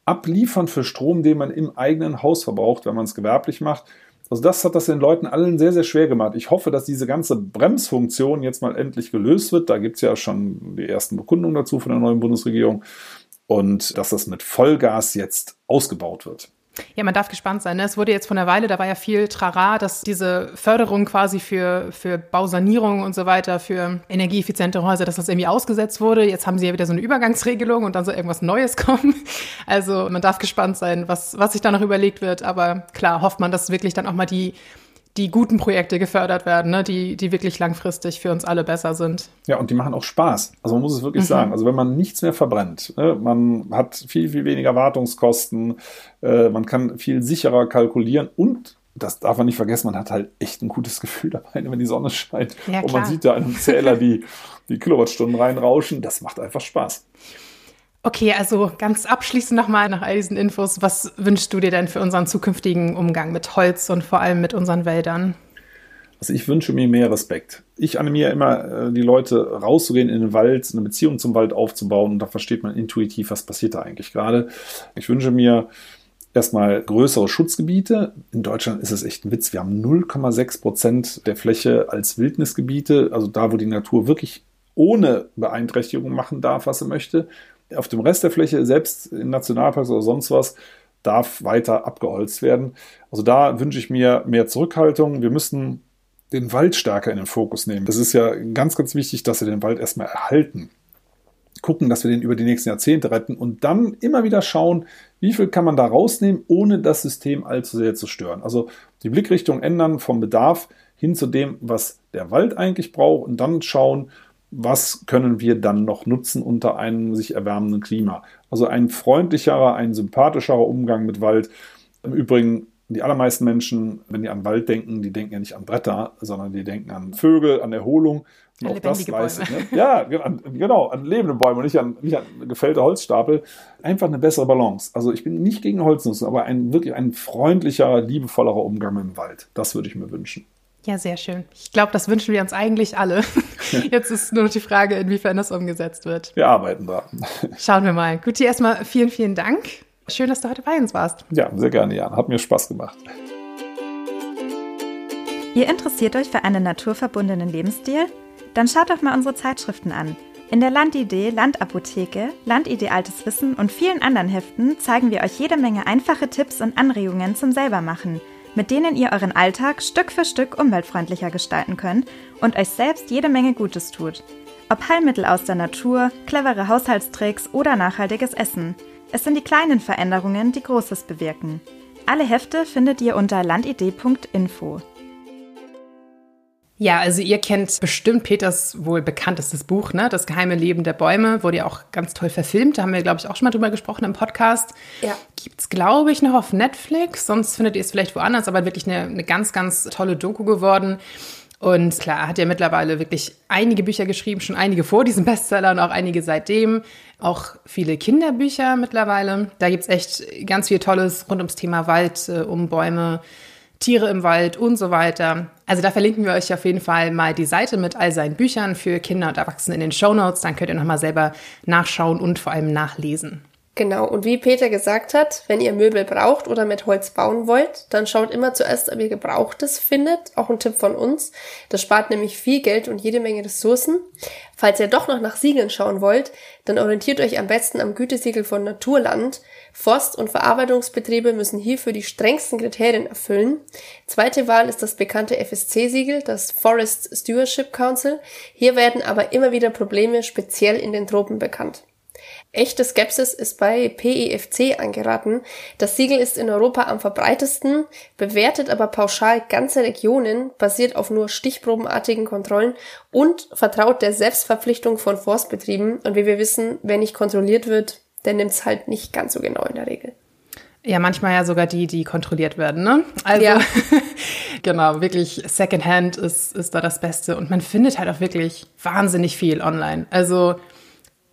abliefern für Strom, den man im eigenen Haus verbraucht, wenn man es gewerblich macht. Also das hat das den Leuten allen sehr, sehr schwer gemacht. Ich hoffe, dass diese ganze Bremsfunktion jetzt mal endlich gelöst wird. Da gibt es ja schon die ersten Bekundungen dazu von der neuen Bundesregierung. Und dass das mit Vollgas jetzt ausgebaut wird. Ja, man darf gespannt sein. Ne? Es wurde jetzt von der Weile, da war ja viel Trara, dass diese Förderung quasi für, für Bausanierung und so weiter, für energieeffiziente Häuser, dass das irgendwie ausgesetzt wurde. Jetzt haben sie ja wieder so eine Übergangsregelung und dann soll irgendwas Neues kommen. Also man darf gespannt sein, was, was sich da noch überlegt wird. Aber klar, hofft man, dass wirklich dann auch mal die die guten Projekte gefördert werden, ne? die, die wirklich langfristig für uns alle besser sind. Ja, und die machen auch Spaß. Also man muss es wirklich mhm. sagen. Also wenn man nichts mehr verbrennt, ne? man hat viel, viel weniger Wartungskosten, äh, man kann viel sicherer kalkulieren und das darf man nicht vergessen, man hat halt echt ein gutes Gefühl dabei, wenn die Sonne scheint. Ja, und man sieht da einem Zähler die, die Kilowattstunden reinrauschen. Das macht einfach Spaß. Okay, also ganz abschließend nochmal nach all diesen Infos, was wünschst du dir denn für unseren zukünftigen Umgang mit Holz und vor allem mit unseren Wäldern? Also ich wünsche mir mehr Respekt. Ich animiere immer äh, die Leute rauszugehen in den Wald, eine Beziehung zum Wald aufzubauen und da versteht man intuitiv, was passiert da eigentlich gerade. Ich wünsche mir erstmal größere Schutzgebiete. In Deutschland ist es echt ein Witz. Wir haben 0,6 Prozent der Fläche als Wildnisgebiete, also da, wo die Natur wirklich ohne Beeinträchtigung machen darf, was sie möchte auf dem Rest der Fläche, selbst in Nationalparks oder sonst was, darf weiter abgeholzt werden. Also da wünsche ich mir mehr Zurückhaltung. Wir müssen den Wald stärker in den Fokus nehmen. Es ist ja ganz, ganz wichtig, dass wir den Wald erstmal erhalten. Gucken, dass wir den über die nächsten Jahrzehnte retten und dann immer wieder schauen, wie viel kann man da rausnehmen, ohne das System allzu sehr zu stören. Also die Blickrichtung ändern vom Bedarf hin zu dem, was der Wald eigentlich braucht und dann schauen, was können wir dann noch nutzen unter einem sich erwärmenden Klima. Also ein freundlicherer, ein sympathischerer Umgang mit Wald. Im Übrigen, die allermeisten Menschen, wenn die an Wald denken, die denken ja nicht an Bretter, sondern die denken an Vögel, an Erholung. Und auch das leistet. Ne? Ja, genau, an lebende Bäume und nicht an, nicht an gefällte Holzstapel. Einfach eine bessere Balance. Also ich bin nicht gegen Holznutzen, aber ein wirklich ein freundlicher, liebevollerer Umgang mit dem Wald. Das würde ich mir wünschen. Ja, sehr schön. Ich glaube, das wünschen wir uns eigentlich alle. Jetzt ist nur noch die Frage, inwiefern das umgesetzt wird. Wir arbeiten da. Schauen wir mal. Guti, erstmal vielen, vielen Dank. Schön, dass du heute bei uns warst. Ja, sehr gerne, Jan. Hat mir Spaß gemacht. Ihr interessiert euch für einen naturverbundenen Lebensstil? Dann schaut doch mal unsere Zeitschriften an. In der Landidee, Landapotheke, Landidee Altes Wissen und vielen anderen Heften zeigen wir euch jede Menge einfache Tipps und Anregungen zum Selbermachen – mit denen ihr euren Alltag Stück für Stück umweltfreundlicher gestalten könnt und euch selbst jede Menge Gutes tut. Ob Heilmittel aus der Natur, clevere Haushaltstricks oder nachhaltiges Essen. Es sind die kleinen Veränderungen, die Großes bewirken. Alle Hefte findet ihr unter landidee.info. Ja, also ihr kennt bestimmt Peters wohl bekanntestes Buch, ne? Das geheime Leben der Bäume, wurde ja auch ganz toll verfilmt. Da haben wir, glaube ich, auch schon mal drüber gesprochen im Podcast. Ja. Gibt's, glaube ich, noch auf Netflix. Sonst findet ihr es vielleicht woanders, aber wirklich eine, eine ganz, ganz tolle Doku geworden. Und klar, er hat ja mittlerweile wirklich einige Bücher geschrieben, schon einige vor diesem Bestseller und auch einige seitdem. Auch viele Kinderbücher mittlerweile. Da gibt's echt ganz viel Tolles rund ums Thema Wald, äh, um Bäume, Tiere im Wald und so weiter. Also da verlinken wir euch auf jeden Fall mal die Seite mit all seinen Büchern für Kinder und Erwachsene in den Show Notes. Dann könnt ihr nochmal selber nachschauen und vor allem nachlesen. Genau, und wie Peter gesagt hat, wenn ihr Möbel braucht oder mit Holz bauen wollt, dann schaut immer zuerst, ob ihr Gebrauchtes findet. Auch ein Tipp von uns. Das spart nämlich viel Geld und jede Menge Ressourcen. Falls ihr doch noch nach Siegeln schauen wollt, dann orientiert euch am besten am Gütesiegel von Naturland. Forst- und Verarbeitungsbetriebe müssen hierfür die strengsten Kriterien erfüllen. Zweite Wahl ist das bekannte FSC-Siegel, das Forest Stewardship Council. Hier werden aber immer wieder Probleme speziell in den Tropen bekannt. Echte Skepsis ist bei PEFC angeraten. Das Siegel ist in Europa am verbreitesten, bewertet aber pauschal ganze Regionen, basiert auf nur stichprobenartigen Kontrollen und vertraut der Selbstverpflichtung von Forstbetrieben. Und wie wir wissen, wer nicht kontrolliert wird, der nimmt es halt nicht ganz so genau in der Regel. Ja, manchmal ja sogar die, die kontrolliert werden, ne? Also, ja. genau, wirklich Secondhand ist, ist da das Beste. Und man findet halt auch wirklich wahnsinnig viel online. Also,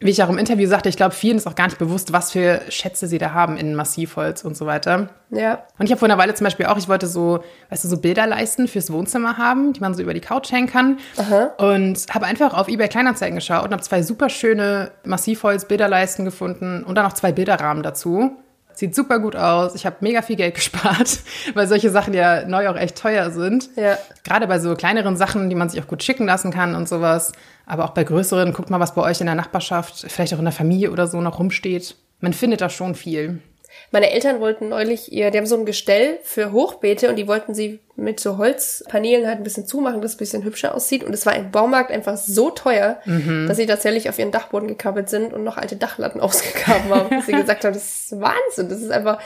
wie ich auch im Interview sagte, ich glaube, vielen ist auch gar nicht bewusst, was für Schätze sie da haben in Massivholz und so weiter. Ja. Und ich habe vor einer Weile zum Beispiel auch, ich wollte so, weißt du, so Bilderleisten fürs Wohnzimmer haben, die man so über die Couch hängen kann. Aha. Und habe einfach auf eBay Kleinanzeigen geschaut und habe zwei super schöne Massivholz-Bilderleisten gefunden und dann noch zwei Bilderrahmen dazu. Sieht super gut aus. Ich habe mega viel Geld gespart, weil solche Sachen ja neu auch echt teuer sind. Ja. Gerade bei so kleineren Sachen, die man sich auch gut schicken lassen kann und sowas. Aber auch bei größeren, guckt mal, was bei euch in der Nachbarschaft, vielleicht auch in der Familie oder so noch rumsteht. Man findet da schon viel. Meine Eltern wollten neulich ihr, die haben so ein Gestell für Hochbeete und die wollten sie mit so Holzpaneelen halt ein bisschen zumachen, dass es ein bisschen hübscher aussieht. Und es war im Baumarkt einfach so teuer, mhm. dass sie tatsächlich auf ihren Dachboden gekrabbelt sind und noch alte Dachlatten ausgegraben haben. dass sie gesagt haben, das ist Wahnsinn. Das ist einfach,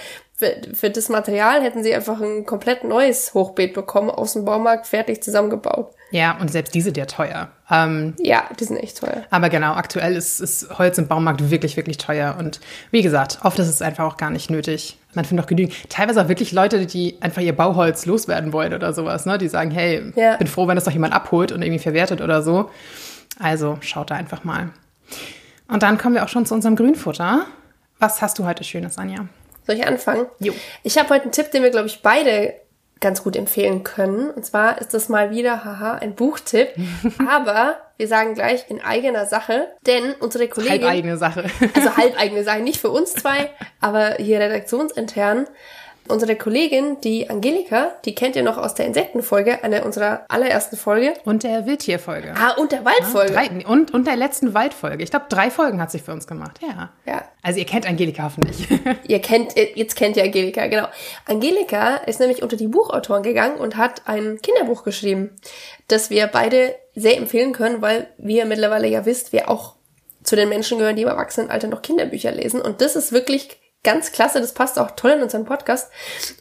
für, für das Material hätten sie einfach ein komplett neues Hochbeet bekommen, aus dem Baumarkt fertig zusammengebaut. Ja, und selbst die sind ja teuer. Ähm, ja, die sind echt teuer. Aber genau, aktuell ist, ist Holz im Baumarkt wirklich, wirklich teuer. Und wie gesagt, oft ist es einfach auch gar nicht nötig. Man findet auch genügend. Teilweise auch wirklich Leute, die einfach ihr Bauholz loswerden wollen oder sowas, ne? Die sagen, hey, ja. bin froh, wenn das doch jemand abholt und irgendwie verwertet oder so. Also schaut da einfach mal. Und dann kommen wir auch schon zu unserem Grünfutter. Was hast du heute Schönes, Anja? Soll ich anfangen? Jo. Ich habe heute einen Tipp, den wir, glaube ich, beide ganz gut empfehlen können. Und zwar ist das mal wieder, haha, ein Buchtipp. Aber wir sagen gleich in eigener Sache, denn unsere Kollegin... Halb eigene Sache. also halb eigene Sache, nicht für uns zwei, aber hier redaktionsintern Unsere Kollegin, die Angelika, die kennt ihr noch aus der Insektenfolge, einer unserer allerersten Folge. Und der Wildtierfolge. Ah, und der Waldfolge. Ja, drei, und, und der letzten Waldfolge. Ich glaube, drei Folgen hat sie für uns gemacht. Ja. Ja. Also ihr kennt Angelika hoffentlich. ihr kennt, jetzt kennt ihr Angelika, genau. Angelika ist nämlich unter die Buchautoren gegangen und hat ein Kinderbuch geschrieben, das wir beide sehr empfehlen können, weil, wie ihr mittlerweile ja wisst, wir auch zu den Menschen gehören, die im Erwachsenenalter noch Kinderbücher lesen. Und das ist wirklich ganz klasse, das passt auch toll in unseren Podcast.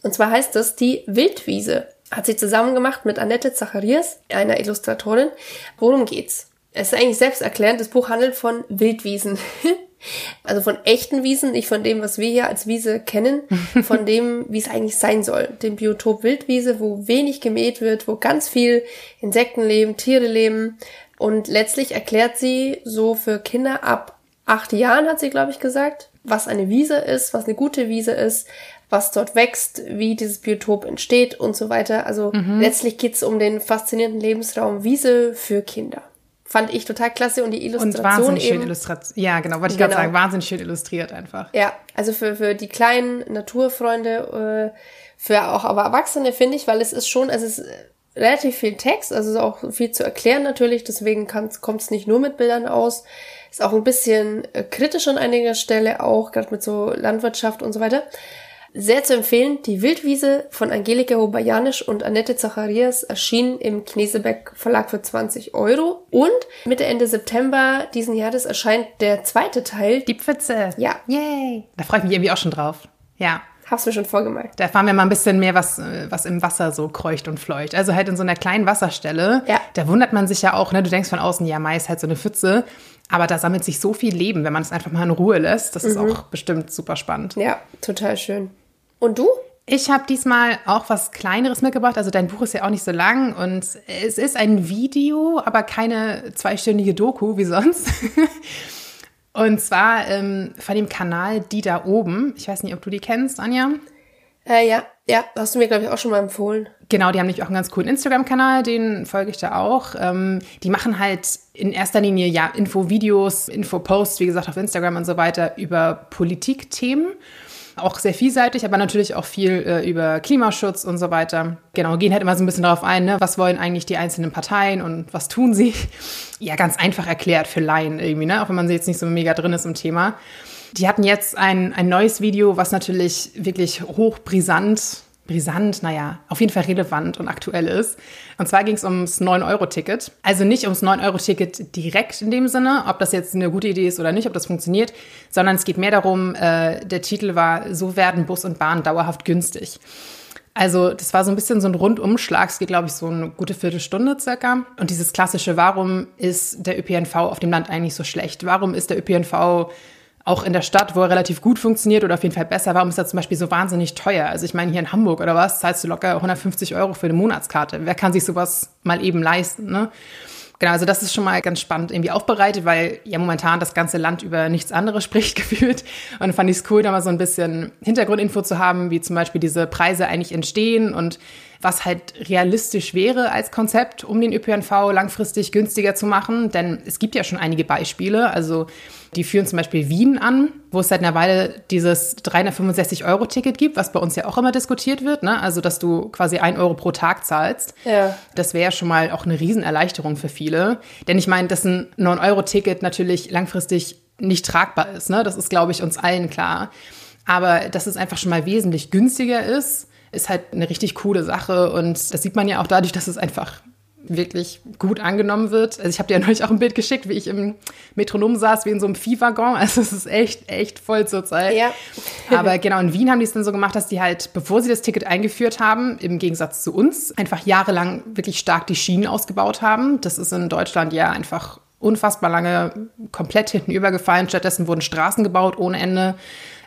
Und zwar heißt das die Wildwiese. Hat sie zusammen gemacht mit Annette Zacharias, einer Illustratorin. Worum geht's? Es ist eigentlich selbsterklärend. Das Buch handelt von Wildwiesen. also von echten Wiesen, nicht von dem, was wir hier als Wiese kennen, von dem, wie es eigentlich sein soll. Dem Biotop Wildwiese, wo wenig gemäht wird, wo ganz viel Insekten leben, Tiere leben. Und letztlich erklärt sie so für Kinder ab acht Jahren, hat sie, glaube ich, gesagt, was eine Wiese ist, was eine gute Wiese ist, was dort wächst, wie dieses Biotop entsteht und so weiter. Also mhm. letztlich geht's um den faszinierenden Lebensraum Wiese für Kinder. Fand ich total klasse und die Illustration. Und wahnsinnig eben, schön illustriert. Ja, genau, wollte ich genau. gerade sagen, wahnsinnig schön illustriert einfach. Ja, also für, für die kleinen Naturfreunde, äh, für auch aber Erwachsene finde ich, weil es ist schon, also es ist relativ viel Text, also auch viel zu erklären natürlich, deswegen kommt es nicht nur mit Bildern aus. Ist auch ein bisschen äh, kritisch an einiger Stelle auch, gerade mit so Landwirtschaft und so weiter. Sehr zu empfehlen, die Wildwiese von Angelika Hobajanisch und Annette Zacharias erschien im Knesebeck Verlag für 20 Euro. Und Mitte Ende September diesen Jahres erscheint der zweite Teil. Die Pfütze. Ja. Yay. Da freue ich mich irgendwie auch schon drauf. Ja. Hab's mir schon vorgemerkt. Da erfahren wir mal ein bisschen mehr, was, äh, was im Wasser so kreucht und fleucht. Also halt in so einer kleinen Wasserstelle. Ja. Da wundert man sich ja auch, ne? Du denkst von außen, ja, Mais halt so eine Pfütze. Aber da sammelt sich so viel Leben, wenn man es einfach mal in Ruhe lässt. Das mhm. ist auch bestimmt super spannend. Ja, total schön. Und du? Ich habe diesmal auch was Kleineres mitgebracht. Also dein Buch ist ja auch nicht so lang und es ist ein Video, aber keine zweistündige Doku wie sonst. und zwar ähm, von dem Kanal Die da oben. Ich weiß nicht, ob du die kennst, Anja. Äh, ja, ja, hast du mir, glaube ich, auch schon mal empfohlen. Genau, die haben nämlich auch einen ganz coolen Instagram-Kanal, den folge ich da auch. Ähm, die machen halt in erster Linie ja Infovideos, Infoposts, wie gesagt, auf Instagram und so weiter über Politikthemen. Auch sehr vielseitig, aber natürlich auch viel äh, über Klimaschutz und so weiter. Genau, gehen halt immer so ein bisschen darauf ein, ne? was wollen eigentlich die einzelnen Parteien und was tun sie? Ja, ganz einfach erklärt für Laien irgendwie, ne? auch wenn man jetzt nicht so mega drin ist im Thema. Die hatten jetzt ein, ein neues Video, was natürlich wirklich hochbrisant brisant, naja, auf jeden Fall relevant und aktuell ist. Und zwar ging es ums 9-Euro-Ticket. Also nicht ums 9-Euro-Ticket direkt in dem Sinne, ob das jetzt eine gute Idee ist oder nicht, ob das funktioniert, sondern es geht mehr darum, äh, der Titel war, so werden Bus und Bahn dauerhaft günstig. Also das war so ein bisschen so ein Rundumschlag. Es geht, glaube ich, so eine gute Viertelstunde circa. Und dieses klassische, warum ist der ÖPNV auf dem Land eigentlich so schlecht? Warum ist der ÖPNV auch in der Stadt, wo er relativ gut funktioniert oder auf jeden Fall besser, warum ist er zum Beispiel so wahnsinnig teuer? Also ich meine, hier in Hamburg oder was, zahlst du locker 150 Euro für eine Monatskarte. Wer kann sich sowas mal eben leisten, ne? Genau, also das ist schon mal ganz spannend irgendwie aufbereitet, weil ja momentan das ganze Land über nichts anderes spricht gefühlt. Und dann fand ich es cool, da mal so ein bisschen Hintergrundinfo zu haben, wie zum Beispiel diese Preise eigentlich entstehen und was halt realistisch wäre als Konzept, um den ÖPNV langfristig günstiger zu machen. Denn es gibt ja schon einige Beispiele. Also die führen zum Beispiel Wien an, wo es seit einer Weile dieses 365-Euro-Ticket gibt, was bei uns ja auch immer diskutiert wird. Ne? Also, dass du quasi ein Euro pro Tag zahlst. Ja. Das wäre schon mal auch eine Riesenerleichterung für viele. Denn ich meine, dass ein 9-Euro-Ticket natürlich langfristig nicht tragbar ist. Ne? Das ist, glaube ich, uns allen klar. Aber dass es einfach schon mal wesentlich günstiger ist, ist halt eine richtig coole Sache. Und das sieht man ja auch dadurch, dass es einfach wirklich gut angenommen wird. Also ich habe dir ja neulich auch ein Bild geschickt, wie ich im Metronom saß, wie in so einem Viehwaggon. Also es ist echt, echt voll zurzeit. Ja. Aber genau, in Wien haben die es dann so gemacht, dass die halt, bevor sie das Ticket eingeführt haben, im Gegensatz zu uns, einfach jahrelang wirklich stark die Schienen ausgebaut haben. Das ist in Deutschland ja einfach unfassbar lange komplett hinten übergefallen. Stattdessen wurden Straßen gebaut ohne Ende.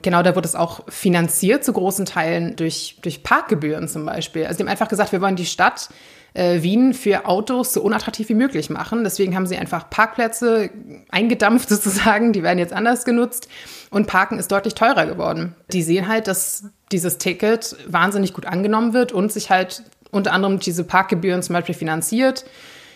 Genau, da wurde es auch finanziert zu großen Teilen durch, durch Parkgebühren zum Beispiel. Also die haben einfach gesagt, wir wollen die Stadt äh, Wien für Autos so unattraktiv wie möglich machen. Deswegen haben sie einfach Parkplätze eingedampft sozusagen, die werden jetzt anders genutzt und Parken ist deutlich teurer geworden. Die sehen halt, dass dieses Ticket wahnsinnig gut angenommen wird und sich halt unter anderem diese Parkgebühren zum Beispiel finanziert.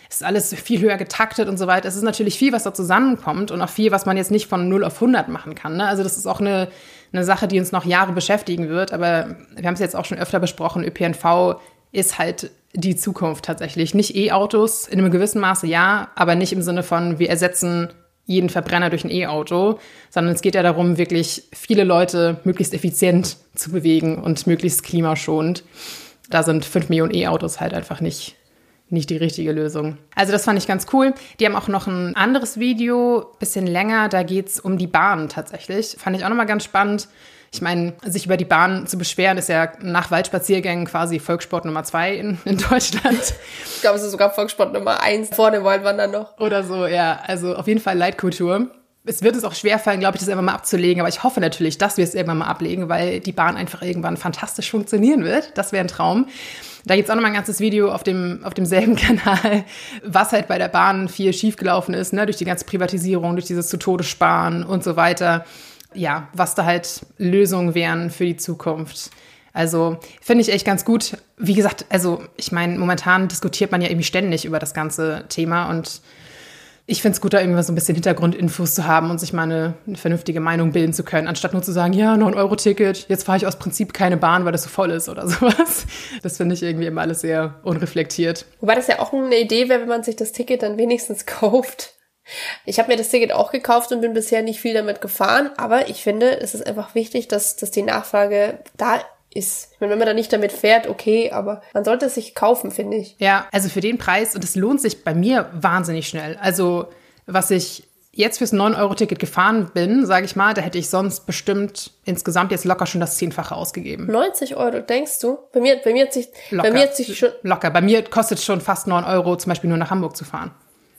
Es ist alles viel höher getaktet und so weiter. Es ist natürlich viel, was da zusammenkommt und auch viel, was man jetzt nicht von 0 auf 100 machen kann. Ne? Also das ist auch eine, eine Sache, die uns noch Jahre beschäftigen wird. Aber wir haben es jetzt auch schon öfter besprochen. ÖPNV ist halt die Zukunft tatsächlich. Nicht E-Autos, in einem gewissen Maße ja, aber nicht im Sinne von, wir ersetzen jeden Verbrenner durch ein E-Auto, sondern es geht ja darum, wirklich viele Leute möglichst effizient zu bewegen und möglichst klimaschonend. Da sind fünf Millionen E-Autos halt einfach nicht, nicht die richtige Lösung. Also das fand ich ganz cool. Die haben auch noch ein anderes Video, bisschen länger, da geht's um die Bahn tatsächlich. Fand ich auch nochmal ganz spannend. Ich meine, sich über die Bahn zu beschweren, ist ja nach Waldspaziergängen quasi Volkssport Nummer zwei in, in Deutschland. ich glaube, es ist sogar Volkssport Nummer eins vor dem Waldwandern noch. Oder so, ja. Also auf jeden Fall Leitkultur. Es wird es auch schwerfallen, glaube ich, das irgendwann mal abzulegen, aber ich hoffe natürlich, dass wir es irgendwann mal ablegen, weil die Bahn einfach irgendwann fantastisch funktionieren wird. Das wäre ein Traum. Da gibt's auch noch mal ein ganzes Video auf, dem, auf demselben Kanal, was halt bei der Bahn viel schiefgelaufen ist, ne? durch die ganze Privatisierung, durch dieses zu Tode sparen und so weiter ja, was da halt Lösungen wären für die Zukunft. Also finde ich echt ganz gut. Wie gesagt, also ich meine, momentan diskutiert man ja irgendwie ständig über das ganze Thema und ich finde es gut, da irgendwie so ein bisschen Hintergrundinfos zu haben und sich mal eine, eine vernünftige Meinung bilden zu können, anstatt nur zu sagen, ja, 9-Euro-Ticket, jetzt fahre ich aus Prinzip keine Bahn, weil das so voll ist oder sowas. Das finde ich irgendwie immer alles sehr unreflektiert. Wobei das ja auch eine Idee wäre, wenn man sich das Ticket dann wenigstens kauft ich habe mir das Ticket auch gekauft und bin bisher nicht viel damit gefahren, aber ich finde, es ist einfach wichtig, dass, dass die Nachfrage da ist. Ich meine, wenn man da nicht damit fährt, okay, aber man sollte es sich kaufen, finde ich. Ja, also für den Preis, und es lohnt sich bei mir wahnsinnig schnell. Also, was ich jetzt fürs 9-Euro-Ticket gefahren bin, sage ich mal, da hätte ich sonst bestimmt insgesamt jetzt locker schon das Zehnfache ausgegeben. 90 Euro, denkst du? Bei mir, bei mir hat sich, locker, bei mir hat sich schon. Locker. Bei mir kostet es schon fast 9 Euro, zum Beispiel nur nach Hamburg zu fahren.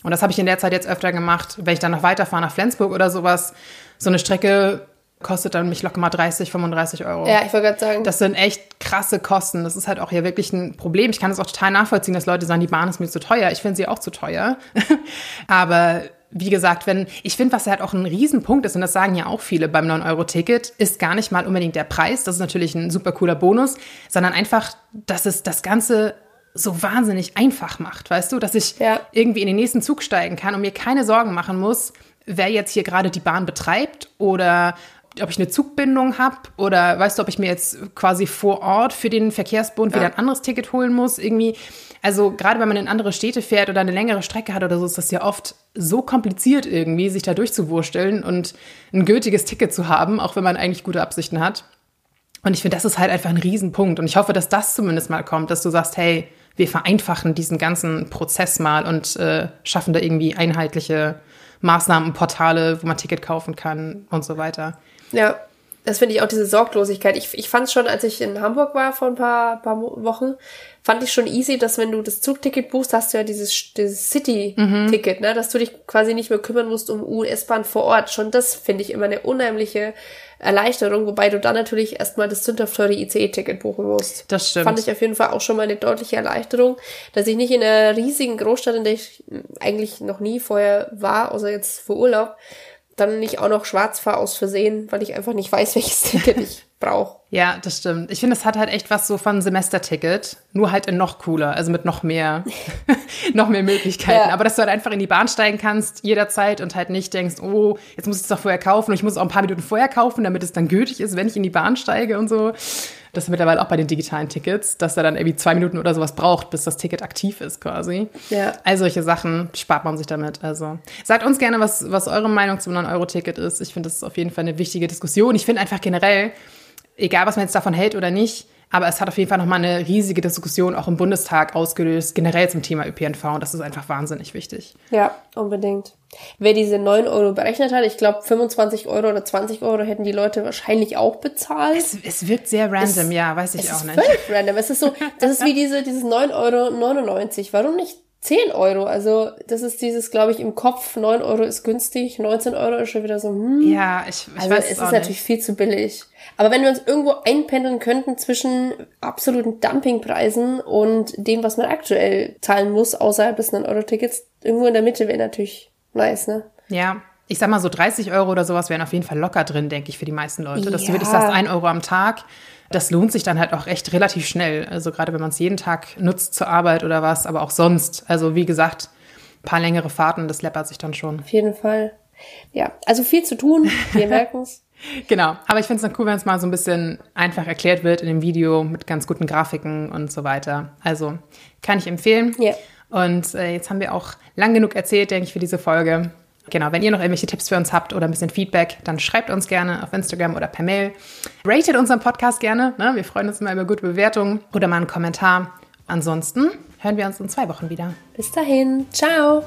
Und das habe ich in der Zeit jetzt öfter gemacht, wenn ich dann noch weiterfahre nach Flensburg oder sowas. So eine Strecke kostet dann mich locker mal 30, 35 Euro. Ja, ich wollte gerade sagen. Das sind echt krasse Kosten. Das ist halt auch hier wirklich ein Problem. Ich kann es auch total nachvollziehen, dass Leute sagen, die Bahn ist mir zu teuer. Ich finde sie auch zu teuer. Aber wie gesagt, wenn, ich finde, was halt auch ein Riesenpunkt ist, und das sagen ja auch viele beim 9-Euro-Ticket, ist gar nicht mal unbedingt der Preis. Das ist natürlich ein super cooler Bonus, sondern einfach, dass es das Ganze so wahnsinnig einfach macht, weißt du, dass ich ja. irgendwie in den nächsten Zug steigen kann und mir keine Sorgen machen muss, wer jetzt hier gerade die Bahn betreibt oder ob ich eine Zugbindung habe oder weißt du, ob ich mir jetzt quasi vor Ort für den Verkehrsbund ja. wieder ein anderes Ticket holen muss, irgendwie. Also gerade wenn man in andere Städte fährt oder eine längere Strecke hat oder so, ist das ja oft so kompliziert irgendwie, sich da durchzuwursteln und ein gültiges Ticket zu haben, auch wenn man eigentlich gute Absichten hat. Und ich finde, das ist halt einfach ein Riesenpunkt. Und ich hoffe, dass das zumindest mal kommt, dass du sagst, hey, wir vereinfachen diesen ganzen Prozess mal und äh, schaffen da irgendwie einheitliche Maßnahmen, Portale, wo man Ticket kaufen kann und so weiter. Ja, das finde ich auch diese Sorglosigkeit. Ich, ich fand es schon, als ich in Hamburg war vor ein paar, paar Wochen, fand ich schon easy, dass wenn du das Zugticket buchst, hast du ja dieses, dieses City-Ticket, mhm. ne? dass du dich quasi nicht mehr kümmern musst um US-Bahn vor Ort. Schon das finde ich immer eine unheimliche Erleichterung, wobei du dann natürlich erstmal das teure ICE-Ticket buchen musst. Das stimmt. Fand ich auf jeden Fall auch schon mal eine deutliche Erleichterung, dass ich nicht in einer riesigen Großstadt, in der ich eigentlich noch nie vorher war, außer jetzt für Urlaub, dann nicht auch noch schwarz fahre aus Versehen, weil ich einfach nicht weiß, welches Ticket ich brauche. Ja, das stimmt. Ich finde, es hat halt echt was so von Semesterticket, nur halt in noch cooler, also mit noch mehr, noch mehr Möglichkeiten. Ja. Aber dass du halt einfach in die Bahn steigen kannst jederzeit und halt nicht denkst, oh, jetzt muss ich es doch vorher kaufen und ich muss es auch ein paar Minuten vorher kaufen, damit es dann gültig ist, wenn ich in die Bahn steige und so. Das ist mittlerweile auch bei den digitalen Tickets, dass er dann irgendwie zwei Minuten oder sowas braucht, bis das Ticket aktiv ist quasi. Ja. All solche Sachen spart man sich damit. Also sagt uns gerne, was, was eure Meinung zum 9-Euro-Ticket ist. Ich finde, das ist auf jeden Fall eine wichtige Diskussion. Ich finde einfach generell, egal was man jetzt davon hält oder nicht, aber es hat auf jeden Fall nochmal eine riesige Diskussion auch im Bundestag ausgelöst, generell zum Thema ÖPNV. Und das ist einfach wahnsinnig wichtig. Ja, unbedingt. Wer diese 9 Euro berechnet hat, ich glaube 25 Euro oder 20 Euro hätten die Leute wahrscheinlich auch bezahlt. Es, es wirkt sehr random, es, ja, weiß ich auch nicht. Es ist völlig random. Es ist so, das ist wie diese, dieses 9,99 Euro. Warum nicht 10 Euro. Also das ist dieses, glaube ich, im Kopf, 9 Euro ist günstig, 19 Euro ist schon wieder so, hm. Ja, ich, ich also weiß es ist nicht. natürlich viel zu billig. Aber wenn wir uns irgendwo einpendeln könnten zwischen absoluten Dumpingpreisen und dem, was man aktuell zahlen muss, außerhalb des 9-Euro-Tickets, irgendwo in der Mitte wäre natürlich nice, ne? Ja, ich sag mal so 30 Euro oder sowas wären auf jeden Fall locker drin, denke ich, für die meisten Leute. Dass Ja. du wirklich sagst, 1 Euro am Tag, das lohnt sich dann halt auch echt relativ schnell. Also gerade wenn man es jeden Tag nutzt zur Arbeit oder was, aber auch sonst. Also wie gesagt, ein paar längere Fahrten, das läppert sich dann schon. Auf jeden Fall. Ja, also viel zu tun, wir merken es. Genau, aber ich finde es dann cool, wenn es mal so ein bisschen einfach erklärt wird in dem Video mit ganz guten Grafiken und so weiter. Also kann ich empfehlen. Ja. Und äh, jetzt haben wir auch lang genug erzählt, denke ich, für diese Folge. Genau, wenn ihr noch irgendwelche Tipps für uns habt oder ein bisschen Feedback, dann schreibt uns gerne auf Instagram oder per Mail. Ratet unseren Podcast gerne. Ne? Wir freuen uns immer über gute Bewertungen oder mal einen Kommentar. Ansonsten hören wir uns in zwei Wochen wieder. Bis dahin. Ciao.